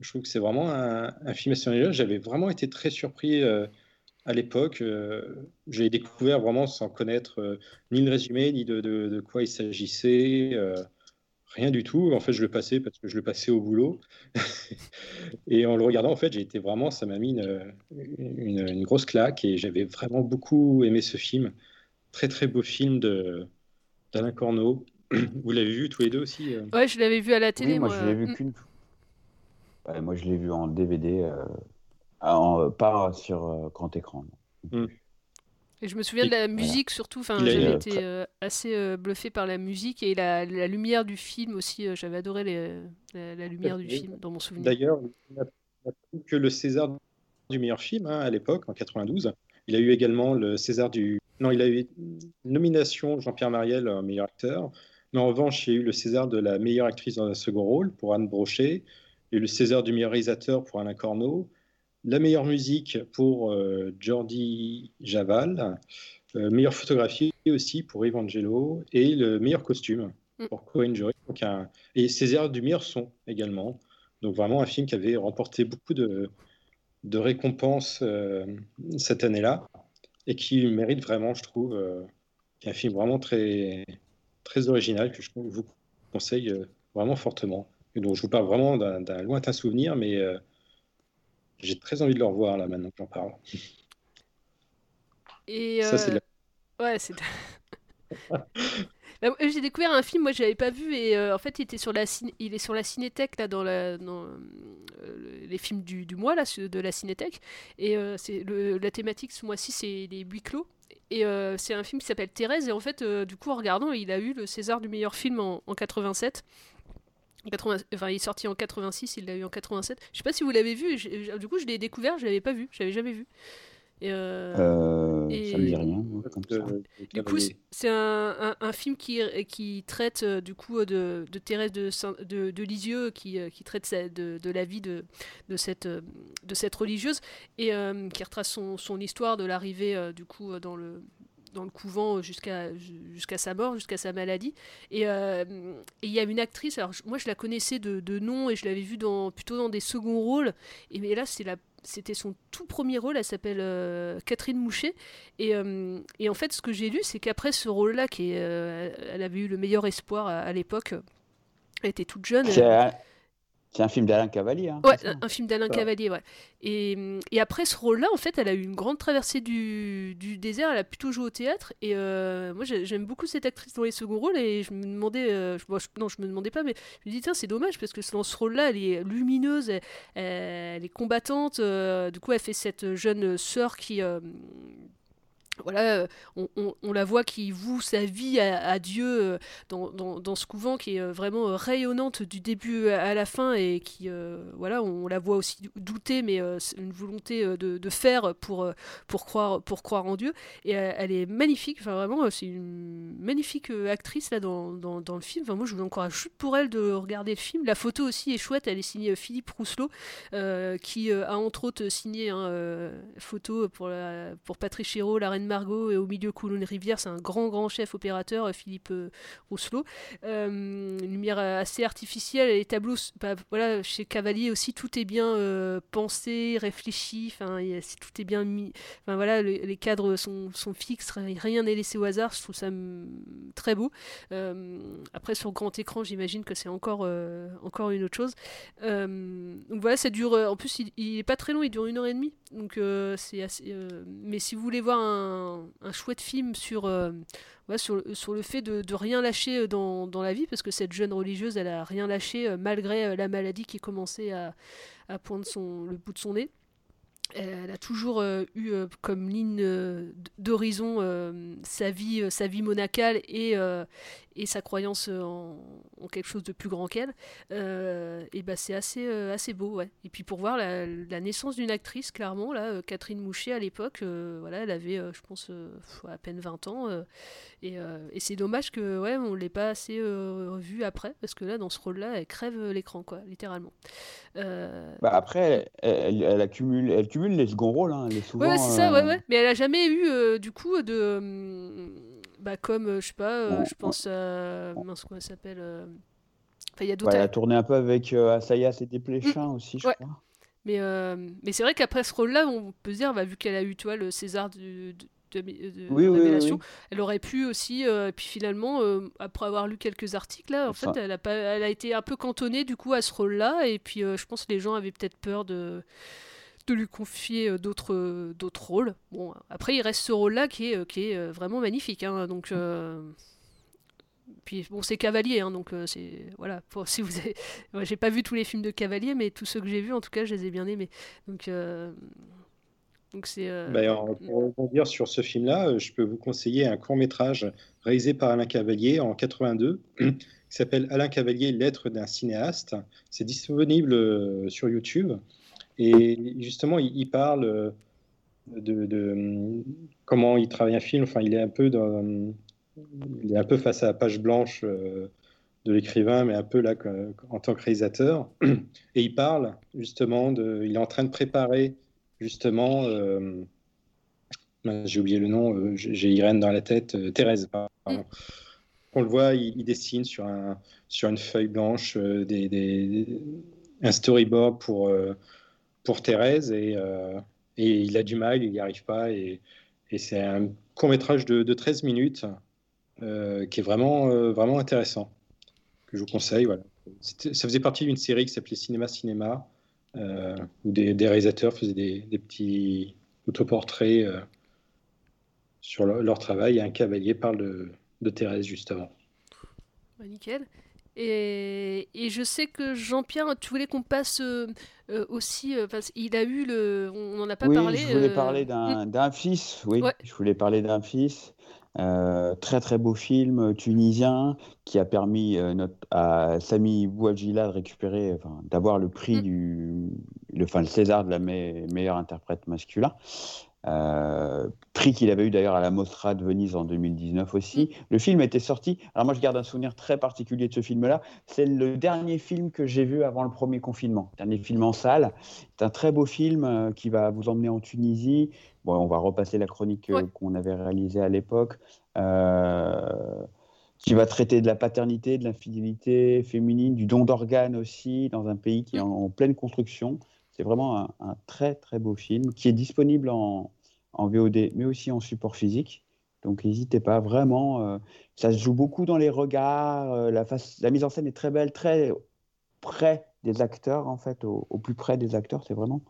Je trouve que c'est vraiment un, un film assez. J'avais vraiment été très surpris euh, à l'époque. Euh, je l'ai découvert vraiment sans connaître euh, ni le résumé, ni de, quoi il s'agissait. Rien du tout. En fait, je le passais parce que je le passais au boulot. Et en le regardant, en fait, j'ai été vraiment, ça m'a mis une, une- grosse claque et j'avais vraiment beaucoup aimé ce film. Très, très beau film d'Alain Corneau. Vous l'avez vu tous les deux aussi euh Ouais, je l'avais vu à la télé. Oui, moi, moi. je l'ai vu Mm. qu'une fois. Ouais, moi, je l'ai vu en DVD, euh, en- pas sur euh, grand écran. non. Et je me souviens de la Voilà. musique surtout, enfin, j'avais euh, été très- euh, assez euh, bluffé par la musique et la, la lumière du film aussi, euh, j'avais adoré les- la, la lumière du film dans mon souvenir. D'ailleurs, que le César du meilleur film hein, à l'époque, en 92. Il a eu également le César du. Non, il a eu une nomination Jean-Pierre Mariel, euh, meilleur acteur. Mais en revanche, il y a eu le César de la meilleure actrice dans un second rôle pour Anne Brochet, et le César du meilleur réalisateur pour Alain Corneau, la meilleure musique pour euh, Jordi Javal, euh, meilleure photographie aussi pour Evangelo, et le meilleur costume pour Cohen Jury. Donc un- Et César du meilleur son également. Donc vraiment un film qui avait remporté beaucoup de, de récompenses euh, cette année-là et qui mérite vraiment, je trouve, euh, un film vraiment très, très original que je vous conseille euh, vraiment fortement. Et donc je vous parle vraiment d'un lointain souvenir, mais euh, j'ai très envie de le revoir là maintenant que j'en parle. Et Ça, c'est de euh, ouais, c'est. Bah, j'ai découvert un film, moi je l'avais pas vu et euh, en fait il était sur la ciné- il est sur la Cinétech là dans, la, dans les films du, du mois là de la Cinétech et c'est le, la thématique ce mois-ci c'est les huis clos et euh, c'est un film qui s'appelle Thérèse et en fait euh, du coup en regardant il a eu le César du meilleur film en, en 87 En 80 enfin, il est sorti en 86, il l'a eu en 87. Je sais pas si vous l'avez vu. Du coup, je l'ai découvert, je l'avais pas vu, je l'avais jamais vu. Et, euh, Euh, et- Ça me dit rien, comme ça. du coup, c'est- un, un- un film qui, qui traite euh, du coup de, de Thérèse de, Saint- de, de Lisieux, qui, euh, qui traite de, de la vie de, de, cette, euh, de cette religieuse et euh, qui retrace son, son histoire de l'arrivée euh, du coup euh, dans le dans le couvent jusqu'à jusqu'à sa mort, jusqu'à sa maladie. Et euh, il y a une actrice, alors moi je la connaissais de, nom et je l'avais vue dans, plutôt dans des seconds rôles. Et mais là, c'était son tout premier rôle, elle s'appelle euh, Catherine Mouchet. Et, euh, et en fait, ce que j'ai lu, c'est qu'après ce rôle-là, qui elle avait eu le meilleur espoir à, l'époque, elle était toute jeune. C'est un film d'Alain Cavalier. hein, Ouais, un, un film d'Alain. Cavalier, ouais. Et, et après ce rôle-là, en fait, elle a eu une grande traversée du, du désert. Elle a plutôt joué au théâtre. Et euh, moi, j'ai- j'aime beaucoup cette actrice dans les seconds rôles. Et je me demandais, euh, je- bon, je- non, je me demandais pas, mais je me dis, tiens, c'est dommage parce que dans ce rôle-là, elle est lumineuse, elle, elle est combattante. euh, du coup, elle fait cette jeune sœur qui. Voilà, euh, on, on- la voit qui voue sa vie à, Dieu euh, dans, dans- dans ce couvent qui est euh, vraiment rayonnante du début à la fin et qui, voilà, on la voit aussi douter, mais une volonté de, de faire pour, pour, croire, pour croire en Dieu. Et elle est magnifique, enfin vraiment, c'est une magnifique actrice là dans, dans, dans le film. Enfin, moi, je vous encourage juste pour elle de regarder le film. La photo aussi est chouette, elle est signée Philippe Rousselot, qui a entre autres signé un photo pour, la, pour Patrice Chéreau, la Reine Margot et au milieu Coulon Rivière. C'est un grand, grand chef opérateur, euh, Philippe euh, Rousselot. Euh, une lumière assez artificielle, les tableaux, bah, voilà, chez Cavalier aussi, tout est bien pensé, réfléchi, c'est- tout est bien mis. Enfin voilà, le- les cadres sont, sont fixes, ri- rien n'est laissé au hasard, je trouve ça mm, très beau. Après, sur grand écran, j'imagine que c'est encore, encore une autre chose. Donc voilà, ça dure. En plus, il, il est pas très long, il dure une heure et demie. Donc c'est assez. mais si vous voulez voir un, un chouette film sur, euh, sur, sur le fait de, rien lâcher euh, dans, dans la vie, parce que cette jeune religieuse, elle a rien lâché euh, malgré la maladie qui commençait à, à poindre le bout de son nez. Elle a toujours eu comme ligne d'horizon sa vie, sa vie monacale et, et sa croyance en, en quelque chose de plus grand qu'elle, euh, et bah c'est assez, euh, assez beau, ouais. Et puis pour voir la, la naissance d'une actrice, clairement, là, euh, Catherine Mouchet à l'époque, euh, voilà, elle avait, euh, je pense, euh, à peine 20 ans, euh, et, euh, et c'est dommage que, ouais, on l'ait pas assez euh, vue après, parce que là, dans ce rôle-là, elle crève euh, l'écran, quoi, littéralement. Euh, Bah, après, elle, elle, elle accumule, elle cumule les seconds rôles. Hein. Elle est souvent. Ouais, c'est ça, ouais, euh, ouais. Mais elle a jamais eu, euh, du coup, de. Bah, comme, euh, je sais pas, euh, Ouais, je pense à. Mince, comment elle s'appelle euh, Enfin, il y a ouais, d'autres. elle a tourné un peu avec Asayas et Desplechin aussi, je Ouais. crois. Mais, mais c'est vrai qu'après ce rôle-là, on peut se dire, bah, vu qu'elle a eu, tu vois, le César du- de, de, de Oui, oui, oui, Révélation, oui. elle aurait pu aussi, euh, et puis finalement, euh, après avoir lu quelques articles, là, en Ça. fait, elle a, pas, elle a été un peu cantonnée, du coup, à ce rôle-là, et puis euh, je pense que les gens avaient peut-être peur de de lui confier euh, d'autres euh, d'autres rôles. Bon, après, il reste ce rôle-là qui est, euh, qui est vraiment magnifique. hein, donc, euh, puis bon, c'est Cavalier, hein, donc c'est voilà. Pour, si vous avez, ouais, j'ai pas vu tous les films de Cavalier, mais tous ceux que j'ai vus, en tout cas, je les ai bien aimés. Donc, donc c'est. euh, Ben, en- pour rebondir sur ce film-là, je peux vous conseiller un court-métrage réalisé par Alain Cavalier en 82 qui s'appelle Alain Cavalier, Lettre d'un cinéaste. C'est disponible sur YouTube. Et justement, il, il parle euh, de, de, hum, comment il travaille un film. Enfin, il est un peu dans, il est un peu face à la page blanche euh, de l'écrivain, mais un peu là en tant que réalisateur. Et il parle justement de, il est en train de préparer justement, euh, j'ai oublié le nom, euh, j'ai Irène dans la tête, euh, Thérèse, pardon. On le voit, il, il dessine sur, un, sur une feuille blanche euh, des, des- un storyboard pour, euh, pour Thérèse et, euh, et il a du mal, il n'y arrive pas. Et, et c'est un court métrage de, de 13 minutes euh, qui est vraiment, euh, vraiment intéressant, que je vous conseille. Voilà. Ça faisait partie d'une série qui s'appelait Cinéma Cinéma, où des, des réalisateurs faisaient des, des petits autoportraits sur leur, travail et un cavalier parle de, de Thérèse justement. Bah, nickel. Et, et je sais que Jean-Pierre, tu voulais qu'on passe euh, euh, aussi. euh, il a eu le. On n'en a pas oui, parlé. je voulais euh, parler d'un fils. Oui, Ouais. je voulais parler d'un fils. Très très beau film tunisien qui a permis notre- à Sami Bouadjila de récupérer, enfin, d'avoir le prix du, le, enfin, le César de la me- meilleure interprète masculin. Euh, prix qu'il avait eu d'ailleurs à la Mostra de Venise en 2019 aussi. Le film était sorti. Alors moi, je garde un souvenir très particulier de ce film-là. C'est le dernier film que j'ai vu avant le premier confinement. Dernier film en salle. C'est un très beau film euh, qui va vous emmener en Tunisie. Bon, on va repasser la chronique euh, qu'on avait réalisée à l'époque. Euh, qui va traiter de la paternité, de l'infidélité féminine, du don d'organes aussi, dans un pays qui est en, en pleine construction. C'est vraiment un, très très beau film qui est disponible en, VOD, mais aussi en support physique. Donc n'hésitez pas, vraiment. euh, ça se joue beaucoup dans les regards. euh, la, mise en scène est très belle, très près des acteurs, en fait, au, plus près des acteurs. C'est vraiment.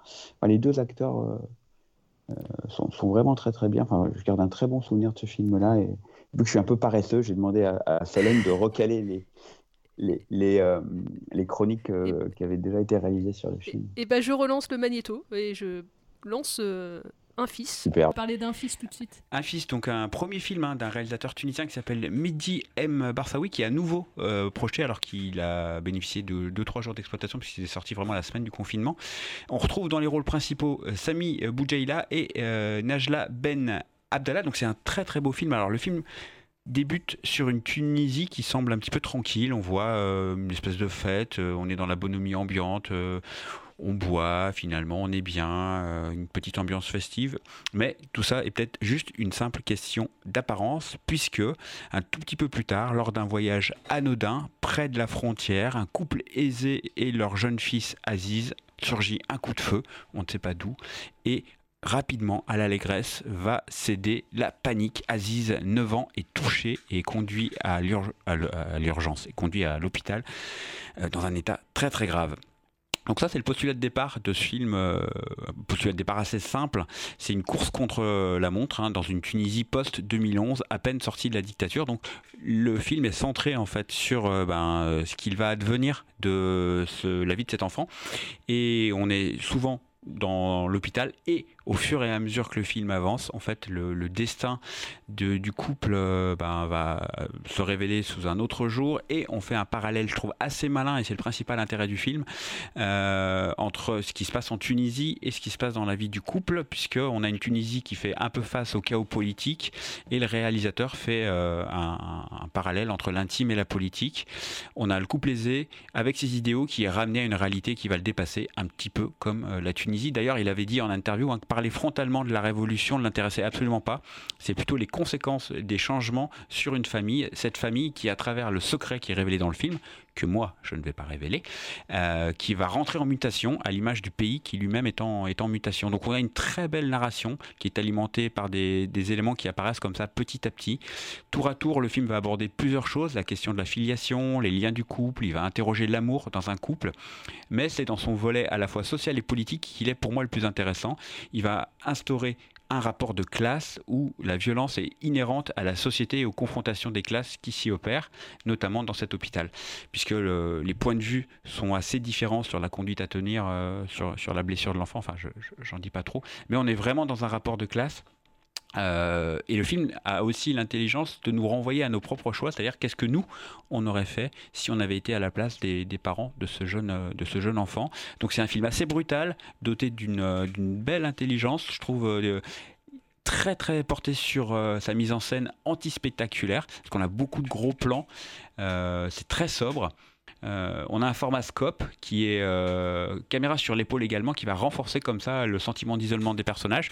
les deux acteurs euh, sont, vraiment très très bien. Enfin, je garde un très bon souvenir de ce film-là. Et vu que je suis un peu paresseux, j'ai demandé à, à de recaler les, les, les, euh, les chroniques euh, qui avaient déjà été réalisées sur le film. Et ben je relance le magnéto et je lance euh, un fils. Super. Parler d'un fils tout de suite. Un fils, donc un premier film hein, d'un réalisateur tunisien qui s'appelle Mehdi M. Barsaoui, qui est à nouveau euh, projeté alors qu'il a bénéficié de 2-3 jours d'exploitation, puisqu'il est sorti vraiment la semaine du confinement. On retrouve dans les rôles principaux euh, Sami Boujaïla et euh, Najla Ben Abdallah. Donc c'est un très très beau film. Alors le film débute sur une Tunisie qui semble un petit peu tranquille. On voit euh, une espèce de fête, euh, on est dans la bonhomie ambiante, euh, on boit finalement, on est bien, une petite ambiance festive. Mais tout ça est peut-être juste une simple question d'apparence, puisque un tout petit peu plus tard, lors d'un voyage anodin près de la frontière, un couple aisé et leur jeune fils Aziz surgit un coup de feu, on ne sait pas d'où, et rapidement à l'allégresse va céder la panique. Aziz, 9 ans, est touché et conduit à l'urgence, est conduit à l'hôpital euh, dans un état très très grave. Donc ça, c'est le postulat de départ de ce film, euh, postulat de départ assez simple. C'est une course contre la montre hein, dans une Tunisie post-2011, à peine sortie de la dictature. Donc le film est centré en fait sur euh, ben, euh, ce qu'il va advenir de la vie de cet enfant. Et on est souvent dans l'hôpital et au fur et à mesure que le film avance, en fait, le, destin de- du couple euh, ben, va se révéler sous un autre jour et on fait un parallèle, je trouve, assez malin et c'est le principal intérêt du film euh, entre ce qui se passe en Tunisie et ce qui se passe dans la vie du couple, puisqu'on a une Tunisie qui fait un peu face au chaos politique et le réalisateur fait euh, un, parallèle entre l'intime et la politique. On a le couple aisé avec ses idéaux qui est ramené à une réalité qui va le dépasser un petit peu comme euh, la Tunisie. D'ailleurs, il avait dit en interview hein, parler frontalement de la révolution ne l'intéressait absolument pas. C'est plutôt les conséquences des changements sur une famille. Cette famille qui, à travers le secret qui est révélé dans le film, que moi je ne vais pas révéler, euh, qui va rentrer en mutation à l'image du pays qui lui-même est en, en mutation. Donc on a une très belle narration qui est alimentée par des, des éléments qui apparaissent comme ça petit à petit. Tour à tour, le film va aborder plusieurs choses, la question de la filiation, les liens du couple, il va interroger l'amour dans un couple, mais c'est dans son volet à la fois social et politique qu'il est pour moi le plus intéressant. Il va instaurer un rapport de classe où la violence est inhérente à la société et aux confrontations des classes qui s'y opèrent, notamment dans cet hôpital, puisque le- les points de vue sont assez différents sur la conduite à tenir, euh, sur, la blessure de l'enfant, enfin je- je- j'en dis pas trop, mais on est vraiment dans un rapport de classe. Euh, et le film a aussi l'intelligence de nous renvoyer à nos propres choix, c'est-à-dire qu'est-ce que nous on aurait fait si on avait été à la place des, parents de ce jeune euh, de ce jeune enfant. Donc c'est un film assez brutal, doté d'une euh, belle intelligence, je trouve. très très porté sur sa mise en scène anti-spectaculaire, parce qu'on a beaucoup de gros plans, c'est très sobre. On a un format scope qui est caméra sur l'épaule également, qui va renforcer comme ça le sentiment d'isolement des personnages.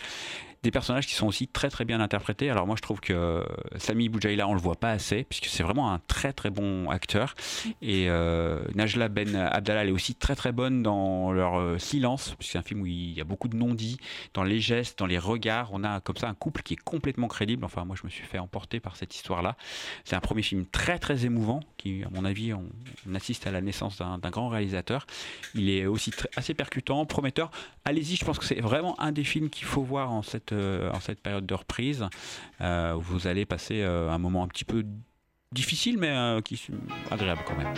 Des personnages qui sont aussi très très bien interprétés. Alors moi je trouve que euh, Sami Boujaïla on le voit pas assez, puisque c'est vraiment un très très bon acteur. Et euh, Najla Ben Abdallah elle est aussi très très bonne dans leur euh, silence, puisque c'est un film où il y a beaucoup de non-dits, dans les gestes, dans les regards. On a comme ça un couple qui est complètement crédible. Enfin moi je me suis fait emporter par cette histoire-là. C'est un premier film très très émouvant, qui à mon avis on, assiste à la naissance d'un grand réalisateur. Il est aussi assez percutant, prometteur. Allez-y, je pense que c'est vraiment un des films qu'il faut voir en cette, euh, cette période de reprise, euh, vous allez passer euh, un moment un petit peu difficile, mais qui agréable quand même.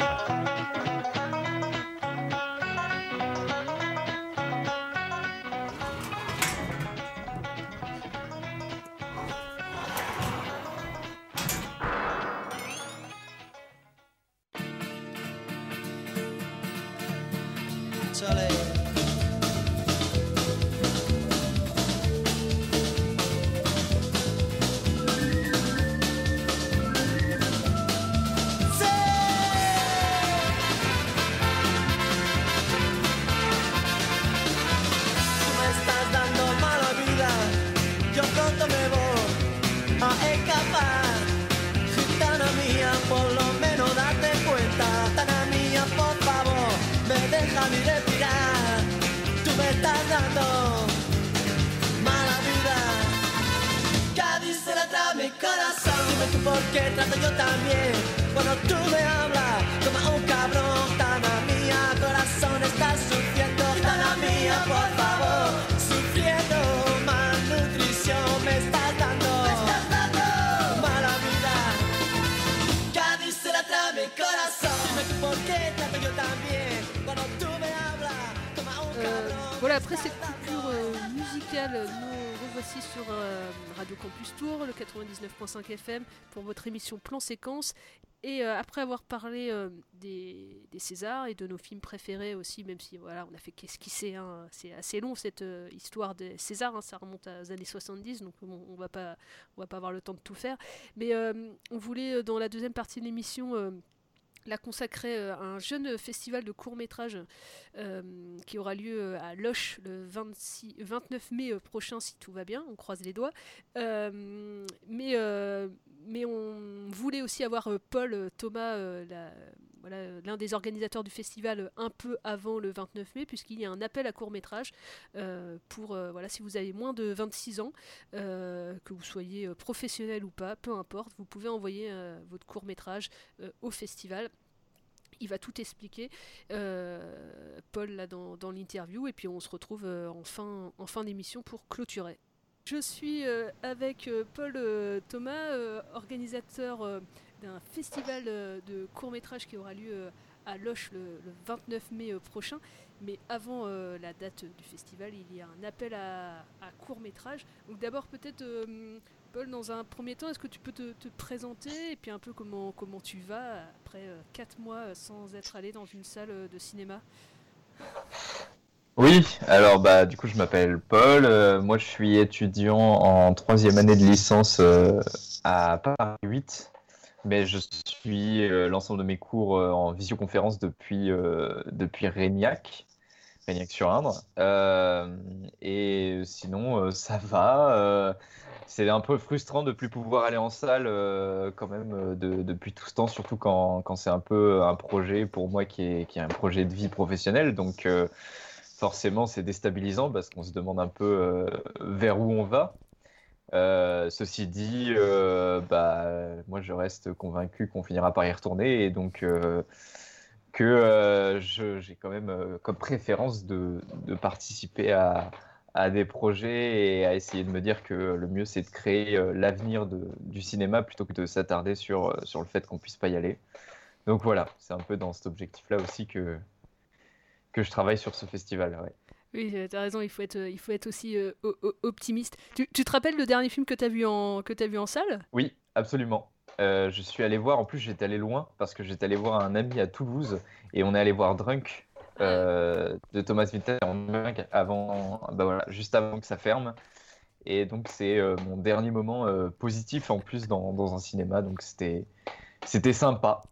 Estás dando mala vida. Cádiz se la trae mi corazón. Dime tú por qué trato yo también. Cuando tú me hablas, como un cabrón. Gitana mía, corazón, estás sufriendo. Gitana mía, por favor, sufriendo malnutrición. Me estás dando, mala vida. Cádiz se la trae mi corazón. Dime tú por qué après cette coupure euh, musicale, nous revoici sur euh, Radio Campus Tour, le 99.5 FM, pour votre émission Plan Séquence. Et euh, après avoir parlé euh, des, Césars et de nos films préférés aussi, même si voilà, on a fait qu'esquisser, hein, c'est assez long cette euh, histoire des Césars, hein, ça remonte aux années 70, donc on va pas, on va pas avoir le temps de tout faire. Mais euh, on voulait euh, dans la deuxième partie de l'émission euh, la consacrer euh, à un jeune festival de court-métrage euh, qui aura lieu euh, à Loche le 26, 29 mai prochain si tout va bien, on croise les doigts. Mais, mais on voulait aussi avoir Paul Thomas, la- euh, l'un des organisateurs du festival, euh, un peu avant le 29 mai, puisqu'il y a un appel à court-métrage euh, pour, voilà, si vous avez moins de 26 ans, que vous soyez professionnel ou pas, peu importe, vous pouvez envoyer votre court-métrage euh, au festival. Il va tout expliquer, Paul, là, dans, l'interview, et puis on se retrouve en fin, d'émission pour clôturer. Je suis avec Paul Thomas, organisateur d'un festival euh, de court-métrage qui aura lieu euh, à Loche le, le 29 mai euh, prochain. Mais avant euh, la date du festival, il y a un appel à, à court métrage. Donc d'abord peut-être, euh, Paul, dans un premier temps, est-ce que tu peux te, te présenter et puis un peu comment, comment tu vas après 4 mois sans être allé dans une salle euh, de cinéma? Oui, alors bah du coup je m'appelle Paul, euh, moi je suis étudiant en troisième année de licence euh, à Paris 8, mais je suis euh, l'ensemble de mes cours euh, en visioconférence depuis, euh, depuis Régnac, Régnac-sur-Indre. Euh, et sinon ça va, c'est un peu frustrant de plus pouvoir aller en salle quand même de- depuis tout ce temps, surtout quand, quand c'est un peu un projet pour moi qui est, qui est un projet de vie professionnelle, donc... forcément c'est déstabilisant parce qu'on se demande un peu vers où on va. Euh, ceci dit, euh, bah, moi je reste convaincu qu'on finira par y retourner et donc euh, que j'ai quand même comme préférence de, participer à, des projets et à essayer de me dire que le mieux c'est de créer l'avenir du cinéma plutôt que de s'attarder sur, le fait qu'on puisse pas y aller. Donc voilà, c'est un peu dans cet objectif-là aussi que, je travaille sur ce festival. Oui, tu as raison, il faut être, euh, il faut être aussi euh, optimiste. Tu, tu te rappelles le dernier film que tu as, vu en- que as vu en salle? Oui, absolument. Euh, je suis allé voir, en plus j'étais allé loin parce que j'étais allé voir un ami à Toulouse et on est allé voir Drunk euh, de Thomas Drunk avant, bah voilà, juste avant que ça ferme. Et donc c'est euh, mon dernier moment euh, positif en plus dans, dans un cinéma, donc c'était c'était sympa.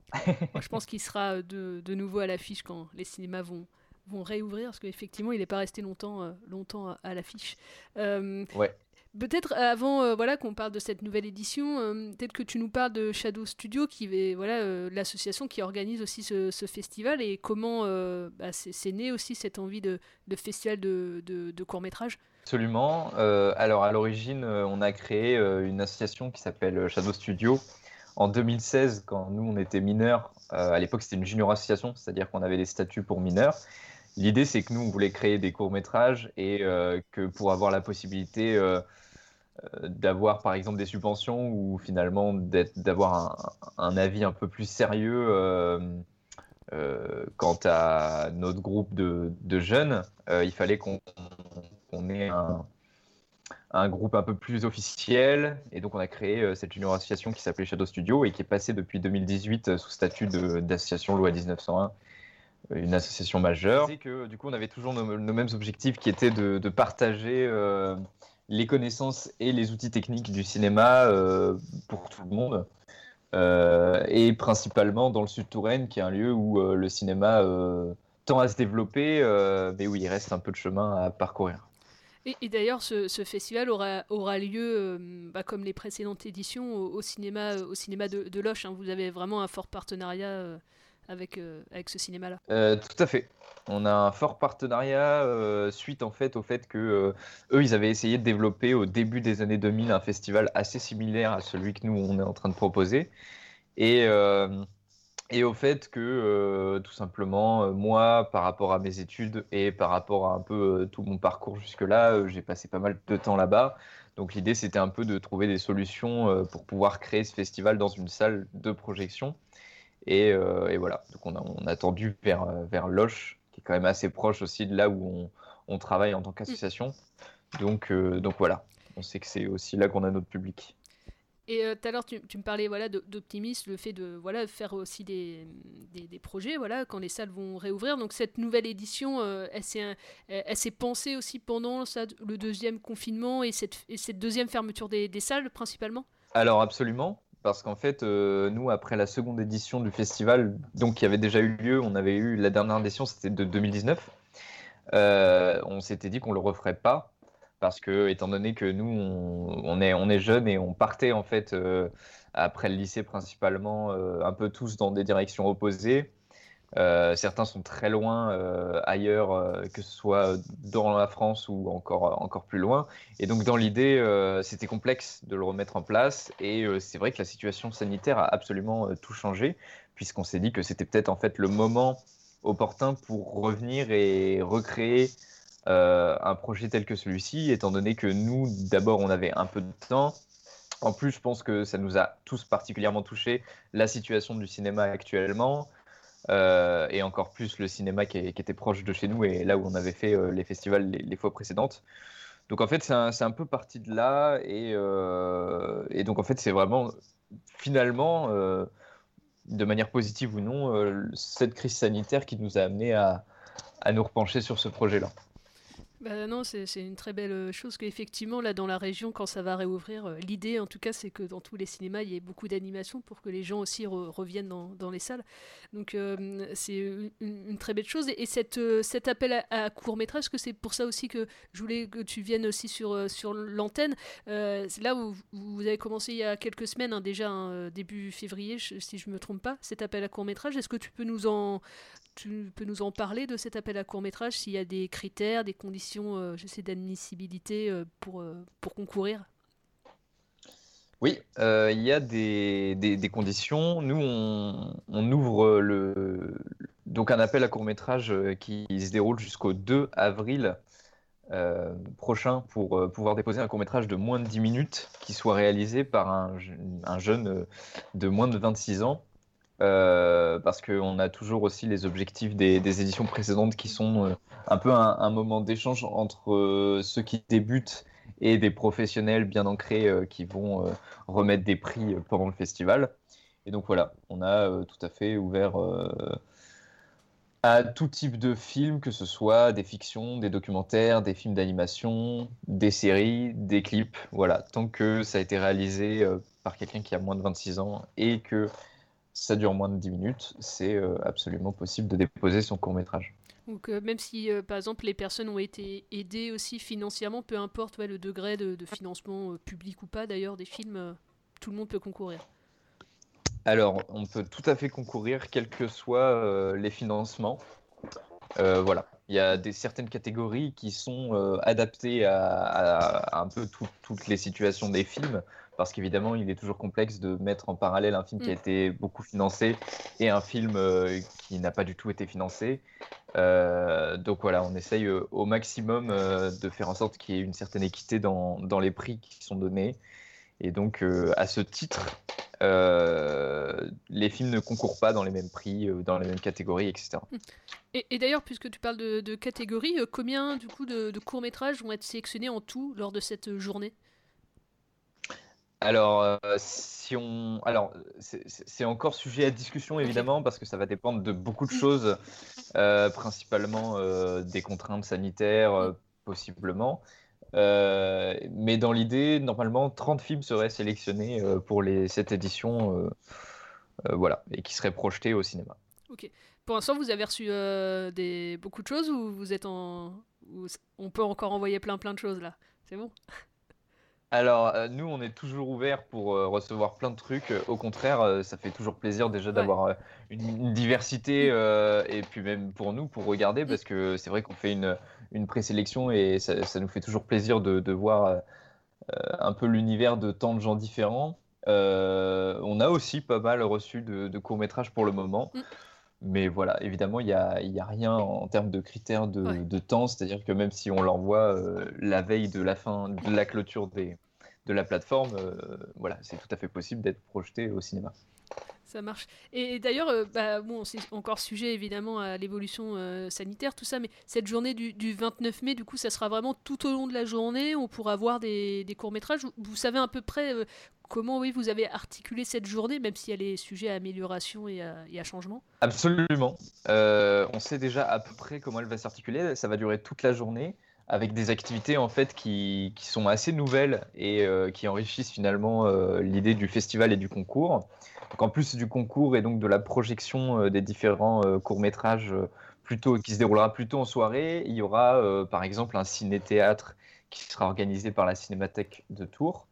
Moi, je pense qu'il sera euh, de, de nouveau à l'affiche quand les cinémas vont, vont réouvrir, parce qu'effectivement, il n'est pas resté longtemps, euh, longtemps à, l'affiche. Euh, Ouais. Peut-être avant euh, voilà, qu'on parle de cette nouvelle édition, euh, peut-être que tu nous parles de Shadow Studio, qui est voilà, euh, l'association qui organise aussi ce, ce festival, et comment bah, c'est né aussi cette envie de, de festival de, de, de court-métrage? Absolument. Euh, alors à l'origine, on a créé une association qui s'appelle Shadow Studio en 2016 quand nous on était mineurs. À l'époque, c'était une junior association, c'est-à-dire qu'on avait des statuts pour mineurs. L'idée, c'est que nous, on voulait créer des courts-métrages et euh, que pour avoir la possibilité euh, euh, d'avoir, par exemple, des subventions ou finalement d'avoir un, avis un peu plus sérieux quant à notre groupe de, jeunes, il fallait qu'on ait un, groupe un peu plus officiel. Et donc, on a créé cette junior association qui s'appelait Shadow Studio et qui est passée depuis 2018 euh, sous statut d'association loi 1901, euh, une association majeure. C'est que du coup, on avait toujours nos, nos mêmes objectifs qui étaient de, de partager euh, les connaissances et les outils techniques du cinéma euh, pour tout le monde. Euh, et principalement dans le Sud-Touraine, qui est un lieu où euh, le cinéma euh, tend à se développer, euh, mais où il reste un peu de chemin à parcourir. Et, et d'ailleurs, ce, ce festival aura, aura lieu, euh, bah, comme les précédentes éditions, au, au cinéma, au cinéma de, de Loche. hein. Vous avez vraiment un fort partenariat euh, avec, euh, avec ce cinéma-là. Euh, tout à fait. On a un fort partenariat euh, suite en fait au fait que eux ils avaient essayé de développer au début des années 2000 un festival assez similaire à celui que nous on est en train de proposer et et au fait que tout simplement moi par rapport à mes études et par rapport à un peu tout mon parcours jusque là j'ai passé pas mal de temps là-bas donc l'idée c'était un peu de trouver des solutions pour pouvoir créer ce festival dans une salle de projection et, euh, et voilà, donc on a, on a tendu vers, vers Loche, qui est quand même assez proche aussi de là où on, on travaille en tant qu'association. Donc, euh, donc voilà, on sait que c'est aussi là qu'on a notre public. Et euh, tout à l'heure, tu, me parlais voilà, d'optimisme, le fait de voilà, faire aussi des, des, des projets voilà, quand les salles vont réouvrir. Donc cette nouvelle édition, euh, elle s'est elle pensée aussi pendant ça, le deuxième confinement et cette, et cette deuxième fermeture des, des salles principalement? Alors absolument, parce qu'en fait, euh, nous, après la seconde édition du festival, donc qui avait déjà eu lieu, on avait eu la dernière édition, c'était de 2019, euh, on s'était dit qu'on le referait pas, parce que étant donné que nous, on, est, on jeunes et on partait en fait euh, après le lycée principalement, un peu tous dans des directions opposées. Euh, certains sont très loin euh, ailleurs, euh, que ce soit dans la France ou encore, encore plus loin. Et donc, dans l'idée, c'était complexe de le remettre en place. Et c'est vrai que la situation sanitaire a absolument tout changé, puisqu'on s'est dit que c'était peut-être en fait le moment opportun pour revenir et recréer un projet tel que celui-ci, étant donné que nous, d'abord, on avait un peu de temps. En plus, je pense que ça nous a tous particulièrement touché la situation du cinéma actuellement. Euh, et encore plus le cinéma qui, était proche de chez nous et là où on avait fait euh, les festivals les, fois précédentes. Donc en fait, c'est un, peu parti de là et, euh, et donc en fait, c'est vraiment finalement, de manière positive ou non, cette crise sanitaire qui nous a amené à nous repencher sur ce projet-là. Bah non, c'est une très belle euh, chose qu'effectivement, là, dans la région, quand ça va réouvrir, euh, l'idée, en tout cas, c'est que dans tous les cinémas, il y ait beaucoup d'animation pour que les gens aussi re- reviennent dans, les salles. Donc, euh, c'est une, très belle chose. Et, et cette, cet appel à, court-métrage, que c'est pour ça aussi que je voulais que tu viennes aussi sur, sur l'antenne. Là où vous avez commencé il y a quelques semaines, hein, déjà, hein, début février, si je me trompe pas, cet appel à court-métrage. Est-ce que tu peux nous en tu peux nous en parler de cet appel à court métrage, s'il y a des critères, des conditions, euh, je sais, d'admissibilité euh, pour, euh, pour concourir? Oui, il y a des, des- conditions. Nous, on, on ouvre le, donc un appel à court-métrage euh, qui se déroule jusqu'au 2 avril prochain pour pouvoir déposer un court-métrage de moins de 10 minutes qui soit réalisé par un, un jeune de moins de 26 ans. Euh, parce qu'on a toujours aussi les objectifs des, éditions précédentes qui sont euh, un peu un, moment d'échange entre euh, ceux qui débutent et des professionnels bien ancrés qui vont remettre des prix pendant le festival. Et donc voilà, on a tout à fait ouvert à tout type de films, que ce soit des fictions, des documentaires, des films d'animation, des séries, des clips. Voilà, tant que ça a été réalisé par quelqu'un qui a moins de 26 ans et que ça dure moins de 10 minutes, c'est euh, absolument possible de déposer son court métrage. Donc euh, même si, euh, par exemple, les personnes ont été aidées aussi financièrement, peu importe ouais, le degré de, de financement euh, public ou pas d'ailleurs des films, tout le monde peut concourir. Alors, on peut tout à fait concourir, quels que soient les financements. Voilà, il y a des, certaines catégories qui sont adaptées à, à- à un peu tout- toutes les situations des films, parce qu'évidemment, il est toujours complexe de mettre en parallèle un film qui a Mm. été beaucoup financé et un film euh, qui n'a pas du tout été financé. Euh, donc voilà, on essaye euh, au maximum de faire en sorte qu'il y ait une certaine équité dans, dans les prix qui sont donnés. Et donc, à ce titre, les films ne concourent pas dans les mêmes prix, dans les mêmes catégories, etc. Et, et d'ailleurs, puisque tu parles de, de catégories, combien du coup de, de courts métrages vont être sélectionnés en tout lors de cette journée? Alors, euh, si on, alors, c'est- encore sujet à discussion évidemment parce que ça va dépendre de beaucoup de choses, euh, principalement euh, des contraintes sanitaires, euh, possiblement. Mais dans l'idée, normalement, 30 films seraient sélectionnés pour les, cette édition, voilà, et qui seraient projetés au cinéma. Ok. Pour l'instant, vous avez reçu des, beaucoup de choses ou vous êtes en. on peut encore envoyer plein plein de choses là? C'est bon? Alors, euh, nous, on est toujours ouvert pour euh, recevoir plein de trucs. Au contraire, euh, ça fait toujours plaisir déjà d'avoir une, une diversité et puis même pour nous, pour regarder, parce que c'est vrai qu'on fait une, une présélection et ça, ça nous fait toujours plaisir de, de voir un peu l'univers de tant de gens différents. On a aussi pas mal reçu de, de courts-métrages pour le moment. Mais voilà, évidemment, il n'y a, y a rien en termes de critères de, Ouais. de temps. C'est-à-dire que même si on l'envoie euh, la veille de la fin, de la clôture des, de la plateforme, euh, voilà, c'est tout à fait possible d'être projeté au cinéma. Ça marche. Et d'ailleurs, euh, bah, bon, c'est encore sujet évidemment à l'évolution euh, sanitaire, tout ça, mais cette journée du, du 29 mai, du coup, ça sera vraiment tout au long de la journée. On pourra voir des, courts-métrages. Vous, savez à peu près euh, comment, oui, vous avez articulé cette journée, même si elle est sujet à amélioration et à, changement? Absolument. On sait déjà à peu près comment elle va s'articuler. Ça va durer toute la journée avec des activités en fait qui, sont assez nouvelles et qui enrichissent finalement l'idée du festival et du concours. Donc en plus du concours et donc de la projection euh, des différents euh, courts-métrages euh, plutôt qui se déroulera plutôt en soirée, il y aura par exemple un ciné-théâtre qui sera organisé par la Cinémathèque de Tours.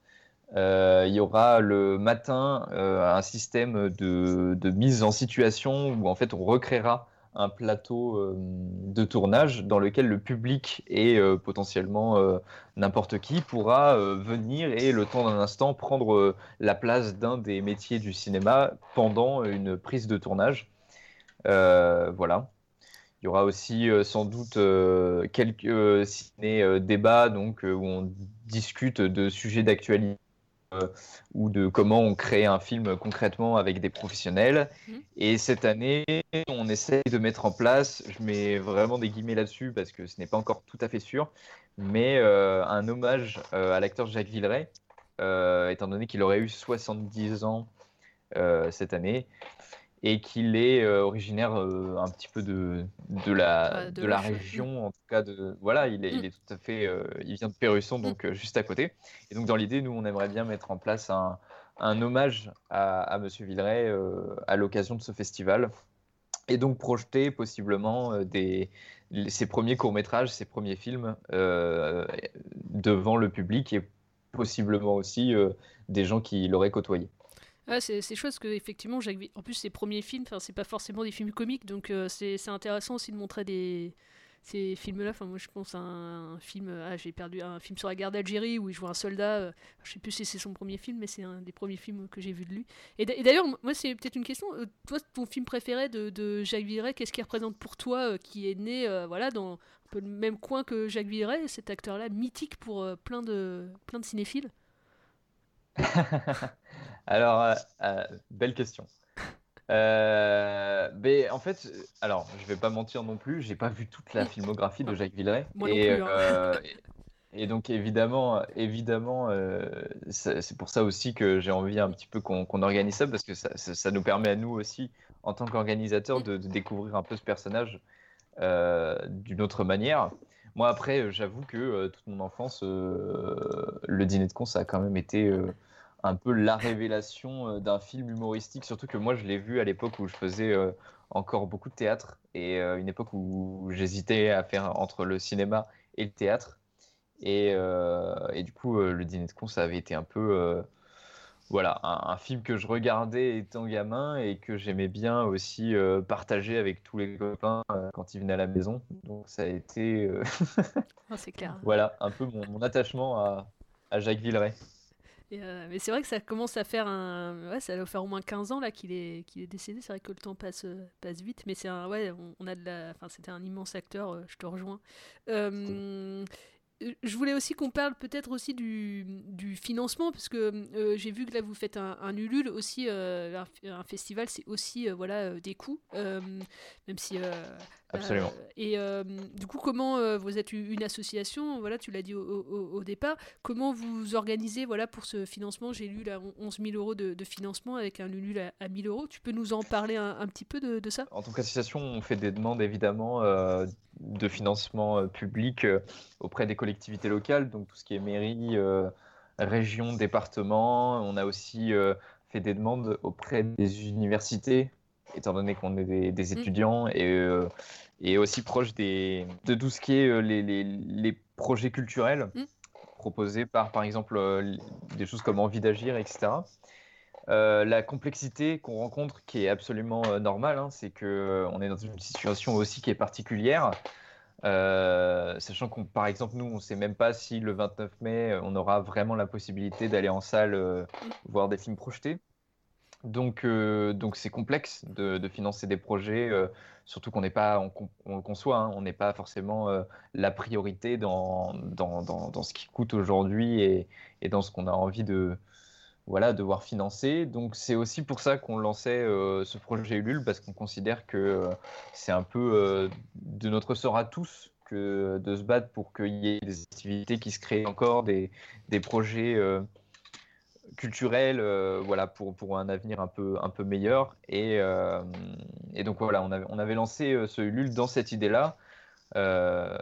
Il y aura le matin un système de, de mise en situation où en fait on recréera un plateau euh, de tournage dans lequel le public et euh, potentiellement euh, n'importe qui pourra venir et le temps d'un instant prendre la place d'un des métiers du cinéma pendant une prise de tournage. Voilà. Il y aura aussi sans doute quelques ciné-débats donc, où on discute de sujets d'actualité ou de comment on crée un film concrètement avec des professionnels. Et cette année, on essaye de mettre en place, je mets vraiment des guillemets là-dessus parce que ce n'est pas encore tout à fait sûr, mais euh, un hommage euh, à l'acteur Jacques Villeray, euh, étant donné qu'il aurait eu 70 ans euh, cette année et qu'il est euh, originaire euh, un petit peu de, de la, Ah, de de la région, en tout cas de voilà, il est, il est tout à fait, euh, il vient de Pérusson, donc euh, juste à côté. Et donc dans l'idée, nous, on aimerait bien mettre en place un, un hommage à, à Monsieur Villeray à l'occasion de ce festival, et donc projeter possiblement des, ses premiers courts-métrages, ses premiers films devant le public et possiblement aussi des gens qui l'auraient côtoyé. Ouais, c'est c'est parce que effectivement, Jacques en plus ses premiers films, enfin c'est pas forcément des films comiques, donc euh, c'est intéressant aussi de montrer des ces films-là. Enfin moi je pense à un, film, ah j'ai perdu un film sur la guerre d'Algérie où il joue un soldat. euh, je sais plus si c'est son premier film, mais c'est un des premiers films que j'ai vu de lui. Et d'a- et d'ailleurs moi c'est peut-être une question. euh, toi ton film préféré de, Jacques Villeray, qu'est-ce qu'il représente pour toi, euh, qui est né euh, voilà dans un peu le même coin que Jacques Villeray, cet acteur-là mythique pour euh, plein de plein de cinéphiles? Alors, euh, euh, belle question. Euh, mais en fait, alors, je vais pas mentir non plus, j'ai pas vu toute la filmographie de Jacques Villeray. Moi non et, plus, hein. euh, et donc, évidemment, évidemment, c'est pour ça aussi que j'ai envie un petit peu qu'on organise ça, parce que ça, ça- ça nous permet à nous aussi, en tant qu'organisateurs, de, de découvrir un peu ce personnage d'une autre manière. Moi, après, j'avoue que toute mon enfance, le dîner de con, ça a quand même été un peu la révélation euh, d'un film humoristique, surtout que moi, je l'ai vu à l'époque où je faisais euh, encore beaucoup de théâtre et euh, une époque où j'hésitais à faire entre le cinéma et le théâtre. Et, euh, et du coup, le dîner de con, ça avait été un peu voilà, un, un film que je regardais étant gamin et que j'aimais bien aussi partager avec tous les copains quand ils venaient à la maison. Donc ça a été c'est clair. voilà, un peu mon, mon attachement à, à Jacques Villeray. Et, euh, mais c'est vrai que ça commence à faire un. Ouais, ça doit faire au moins 15 ans là qu'il est, qu'il est décédé. C'est vrai que le temps passe, euh, passe vite. Mais c'est un. Ouais, on, on a de la. Enfin, c'était un immense acteur, euh, je te rejoins. Euh, Je voulais aussi qu'on parle peut-être aussi du, du financement, parce que j'ai vu que là vous faites un, un Ulule aussi, un, un festival, c'est aussi voilà, des coûts, même si... Absolument. euh, et euh, du coup, comment euh, vous êtes une association, voilà, tu l'as dit au, au- au départ, comment vous organisez voilà, pour ce financement? J'ai lu là 11 000 euros de, de financement avec un Ulule à, à 1000 euros. Tu peux nous en parler un, un petit peu de, de ça? En tant qu'association, on fait des demandes évidemment de financement public auprès des collectivités locales, donc tout ce qui est mairie, région, département. On a aussi fait des demandes auprès des universités, étant donné qu'on est des, des étudiants et, euh, et aussi proche des, de tout ce qui est euh, les, les- les projets culturels proposés par, par exemple, euh, des choses comme Envie d'agir, etc. Euh, la complexité qu'on rencontre, qui est absolument euh, normale, hein, c'est que euh, est dans une situation aussi qui est particulière, sachant qu'on, par exemple, nous, on ne sait même pas si le 29 mai, on aura vraiment la possibilité d'aller en salle euh, voir des films projetés. Donc, euh, donc c'est complexe de, de financer des projets, euh, surtout qu'on n'est pas, on, on le conçoit, hein, on n'est pas forcément euh, la priorité dans, dans, dans, ce qui coûte aujourd'hui et, et dans ce qu'on a envie de, voilà, devoir financer. Donc c'est aussi pour ça qu'on lançait ce projet Ulule, parce qu'on considère que c'est un peu de notre sort à tous que de se battre pour qu'il y ait des activités qui se créent encore, des, des projets culturels euh, voilà, pour, pour un avenir un peu, un peu meilleur. Et, euh, et donc voilà, on avait, on avait lancé euh, ce Ulule dans cette idée-là. euh,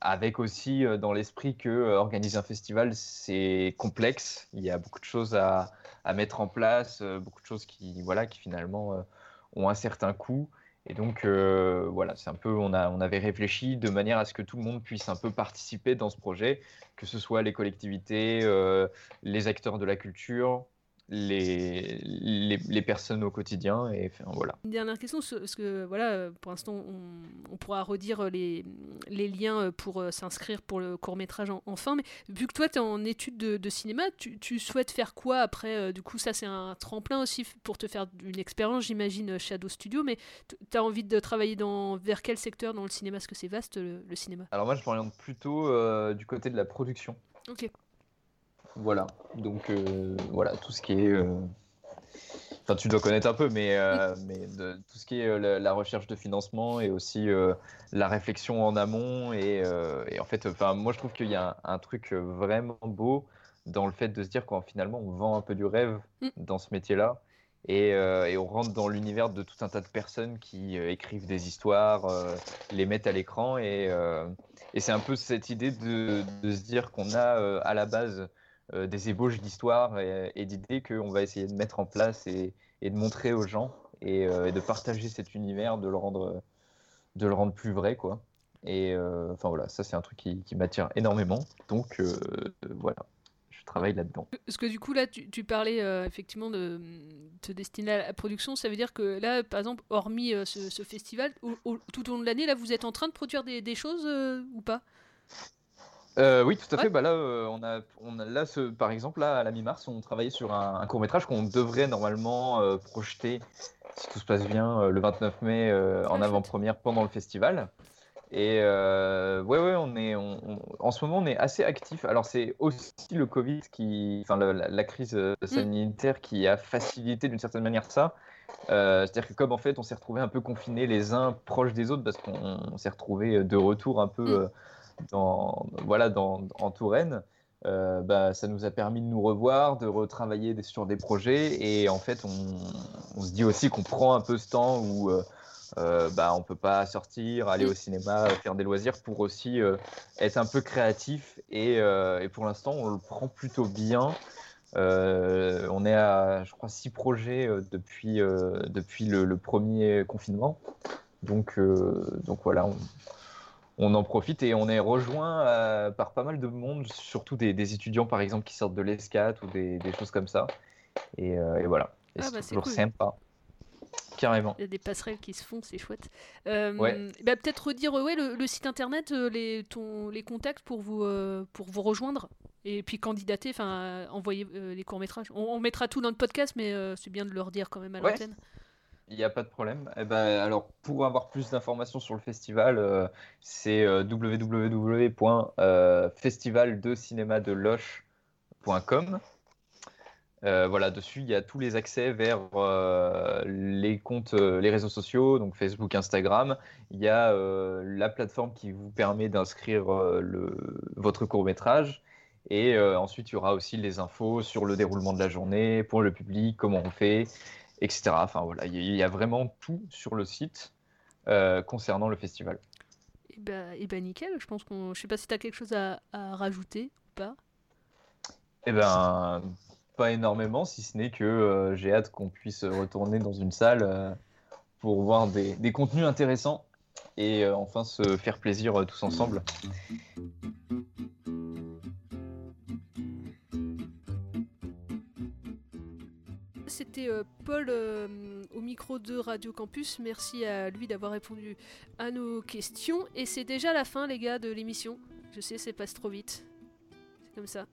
avec aussi dans l'esprit que organiser un festival c'est complexe, il y a beaucoup de choses à, à mettre en place, beaucoup de choses qui voilà qui finalement ont un certain coût et donc euh, voilà c'est un peu on avait réfléchi de manière à ce que tout le monde puisse un peu participer dans ce projet, que ce soit les collectivités, euh, les acteurs de la culture, les, les, les personnes au quotidien et enfin, voilà. Une dernière question, ce- parce que voilà, pour l'instant, on, on pourra redire les, les liens pour euh, s'inscrire pour le court métrage en, en fin. Mais vu que toi, tu es en études de, de cinéma, tu, tu souhaites faire quoi après euh, Du coup, ça, c'est un tremplin aussi pour te faire une expérience, j'imagine, euh, Shadow Studio. Mais tu as envie de travailler dans, vers quel secteur dans le cinéma? Parce que c'est vaste, le, le cinéma. Alors moi je m'oriente plutôt euh, du côté de la production. Ok. Voilà. Donc euh, voilà, tout ce qui est. euh, Enfin, tu dois connaître un peu, mais, euh, mais de, tout ce qui est euh, la, la recherche de financement et aussi euh, la réflexion en amont. Et, et en fait, moi, je trouve qu'il y a un, un truc vraiment beau dans le fait de se dire qu'en finalement, on vend un peu du rêve Mm. dans ce métier-là. Et, et on rentre dans l'univers de tout un tas de personnes qui écrivent des histoires, les mettent à l'écran. Et, et c'est un peu cette idée de, de se dire qu'on a à la base euh, des ébauches d'histoires et, et d'idées qu'on va essayer de mettre en place et, de montrer aux gens et, euh, et de partager cet univers, de le rendre, de le rendre plus vrai, quoi. Et euh, enfin voilà, ça c'est un truc qui, m'attire énormément. Donc voilà, je travaille là-dedans. Parce que du coup, là, tu, parlais effectivement de te destiner à la production. Ça veut dire que là, par exemple, hormis ce, festival, tout au long de l'année, là, vous êtes en train de produire des, choses ou pas? Euh, oui, tout à fait. Bah là, euh, on a, on a là, ce, par exemple, là, à la mi-mars, on travaillait sur un, court métrage qu'on devrait normalement euh, projeter, si tout se passe bien, le 29 mai euh, en avant-première pendant le festival. Et ouais, ouais, on est, on- on- en ce moment, on est assez actif. Alors, c'est aussi le Covid qui, enfin, la, crise euh, sanitaire qui a facilité d'une certaine manière ça. Euh, C'est-à-dire que comme en fait, on s'est retrouvés un peu confinés les uns proches des autres parce qu'on on s'est retrouvés de retour un peu euh, voilà, dans, en Touraine. euh, bah, ça nous a permis de nous revoir, de retravailler sur des projets. Et en fait, on, on se dit aussi qu'on prend un peu ce temps où euh, euh, bah, on peut pas sortir, aller au cinéma, faire des loisirs pour aussi être un peu créatif. Et, et pour l'instant, on le prend plutôt bien. On est à, je crois, six projets depuis, depuis le, premier confinement. Donc, donc voilà, on en profite et on est rejoint euh, par pas mal de monde, surtout des, des étudiants par exemple qui sortent de l'ESCAT ou des, des choses comme ça. Et, euh, et voilà, Ah c'est bah, c'est toujours cool. sympa. Carrément. Il y a des passerelles qui se font, c'est chouette. Euh, Ouais. bah, Peut-être redire ouais, le, le site internet, euh, les, ton, les contacts pour vous, pour vous rejoindre. Et puis candidater, enfin envoyer les courts-métrages. On, on mettra tout dans le podcast, mais c'est bien de le redire quand même à Ouais. l'antenne. Il n'y a pas de problème. Eh ben, alors, pour avoir plus d'informations sur le festival, euh, c'est euh, www.festivaldecinemadeloche.com. Euh, voilà, dessus, il y a tous les accès vers euh, les comptes, euh, les réseaux sociaux, donc Facebook, Instagram. Il y a euh, la plateforme qui vous permet d'inscrire euh, votre court-métrage. Et euh, ensuite, il y aura aussi les infos sur le déroulement de la journée, pour le public, comment on fait, etc. Enfin voilà, il y a- vraiment tout sur le site euh, concernant le festival. Et bah, et bah, nickel, je pense qu'on. Je sais pas si tu as quelque chose à, à rajouter ou pas. Eh ben, pas énormément, si ce n'est que euh, j'ai hâte qu'on puisse retourner dans une salle euh, pour voir des, des contenus intéressants et enfin se faire plaisir tous ensemble. C'était euh, Paul euh, au micro de Radio Campus. Merci à lui d'avoir répondu à nos questions. Et c'est déjà la fin, les gars, de l'émission. Je sais, c'est passe trop vite. C'est comme ça.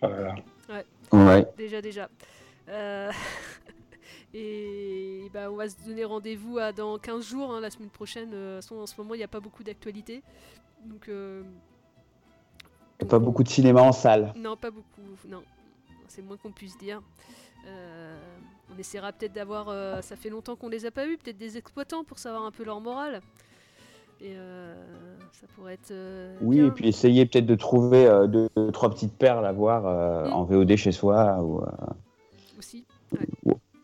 Oh là là. Ouais. Ouais. Déjà, déjà. Euh, Et bah, on va se donner rendez-vous à dans 15 jours, hein, la semaine prochaine. Euh, de toute façon, en ce moment, il n'y a pas beaucoup d'actualité. Donc, euh, Pas beaucoup de cinéma en salle. non, pas beaucoup. Non, c'est moins qu'on puisse dire. Euh, on essaiera peut-être d'avoir. euh, ça fait longtemps qu'on les a pas vus, peut-être des exploitants pour savoir un peu leur morale. Et euh, ça pourrait être. Oui, bien. et puis essayer peut-être de trouver deux, trois petites perles à voir euh, en VOD chez soi. Ou, Aussi.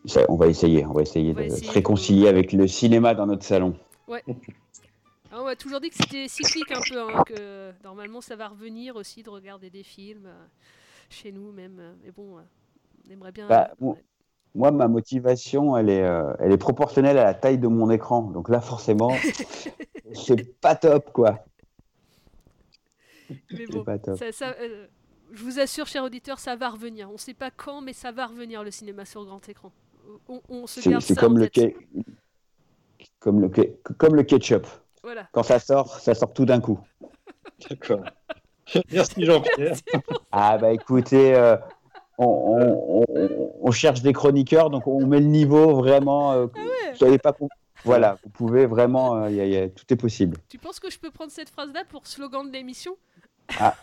ça, on va essayer, on va essayer On va de essayer se réconcilier avec le cinéma dans notre salon. Ouais. Ah, on m'a toujours dit que c'était cyclique un peu, hein, que normalement ça va revenir aussi de regarder des films chez nous même. Mais bon, on aimerait bien. Bah, mo- moi, ma motivation, elle est, euh, elle est proportionnelle à la taille de mon écran. Donc là, forcément, c'est pas top, quoi. Mais C'est bon, pas top. ça- ça, euh, je vous assure, cher auditeur, ça va revenir. On ne sait pas quand, mais ça va revenir le cinéma sur grand écran. On, on se garde c'est ça comme en le, tête. ke- comme, le ke- comme le ketchup. Voilà. Quand ça sort, ça sort tout d'un coup. D'accord. Merci Jean-Pierre. Ah bah écoutez, euh, on, on- on- on cherche des chroniqueurs, donc on met le niveau vraiment. euh, vous savez pas Voilà, vous pouvez vraiment, euh, y a- y a- tout est possible. Tu penses que je peux prendre cette phrase-là pour slogan de l'émission? Ah.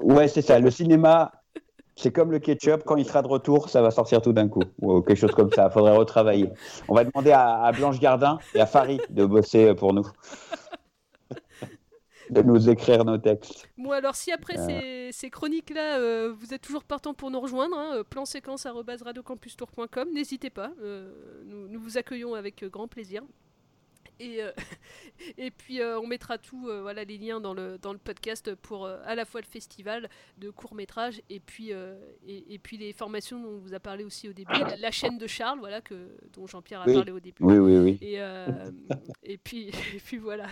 Ouais, c'est ça. Le cinéma, c'est comme le ketchup. Quand il sera de retour, ça va sortir tout d'un coup. Ou quelque chose comme ça. Il faudrait retravailler. On va demander à, à Blanche Gardin et à Farid de bosser pour nous. de nous écrire nos textes. Bon, alors si après Euh. ces, ces chroniques-là, euh, vous êtes toujours partant pour nous rejoindre, hein, euh, plan séquence arobase radiocampustour.com, n'hésitez pas, euh, nous, vous accueillons avec grand plaisir. Et, euh, et puis euh, on mettra tout, euh, voilà, les liens dans le, dans le podcast pour euh, à la fois le festival de court métrage et puis, et, et puis les formations dont on vous a parlé aussi au début, la, la chaîne de Charles, voilà, que, dont Jean-Pierre a Oui. parlé au début. Oui, oui, oui. Et, et, puis, et puis voilà.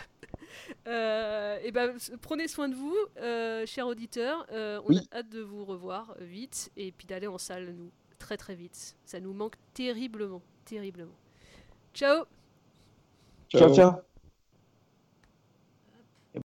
Et ben, prenez soin de vous, chers auditeurs. On Oui. a hâte de vous revoir vite et puis d'aller en salle, nous, très très vite. Ça nous manque terriblement, terriblement. Ciao ciao. ciao.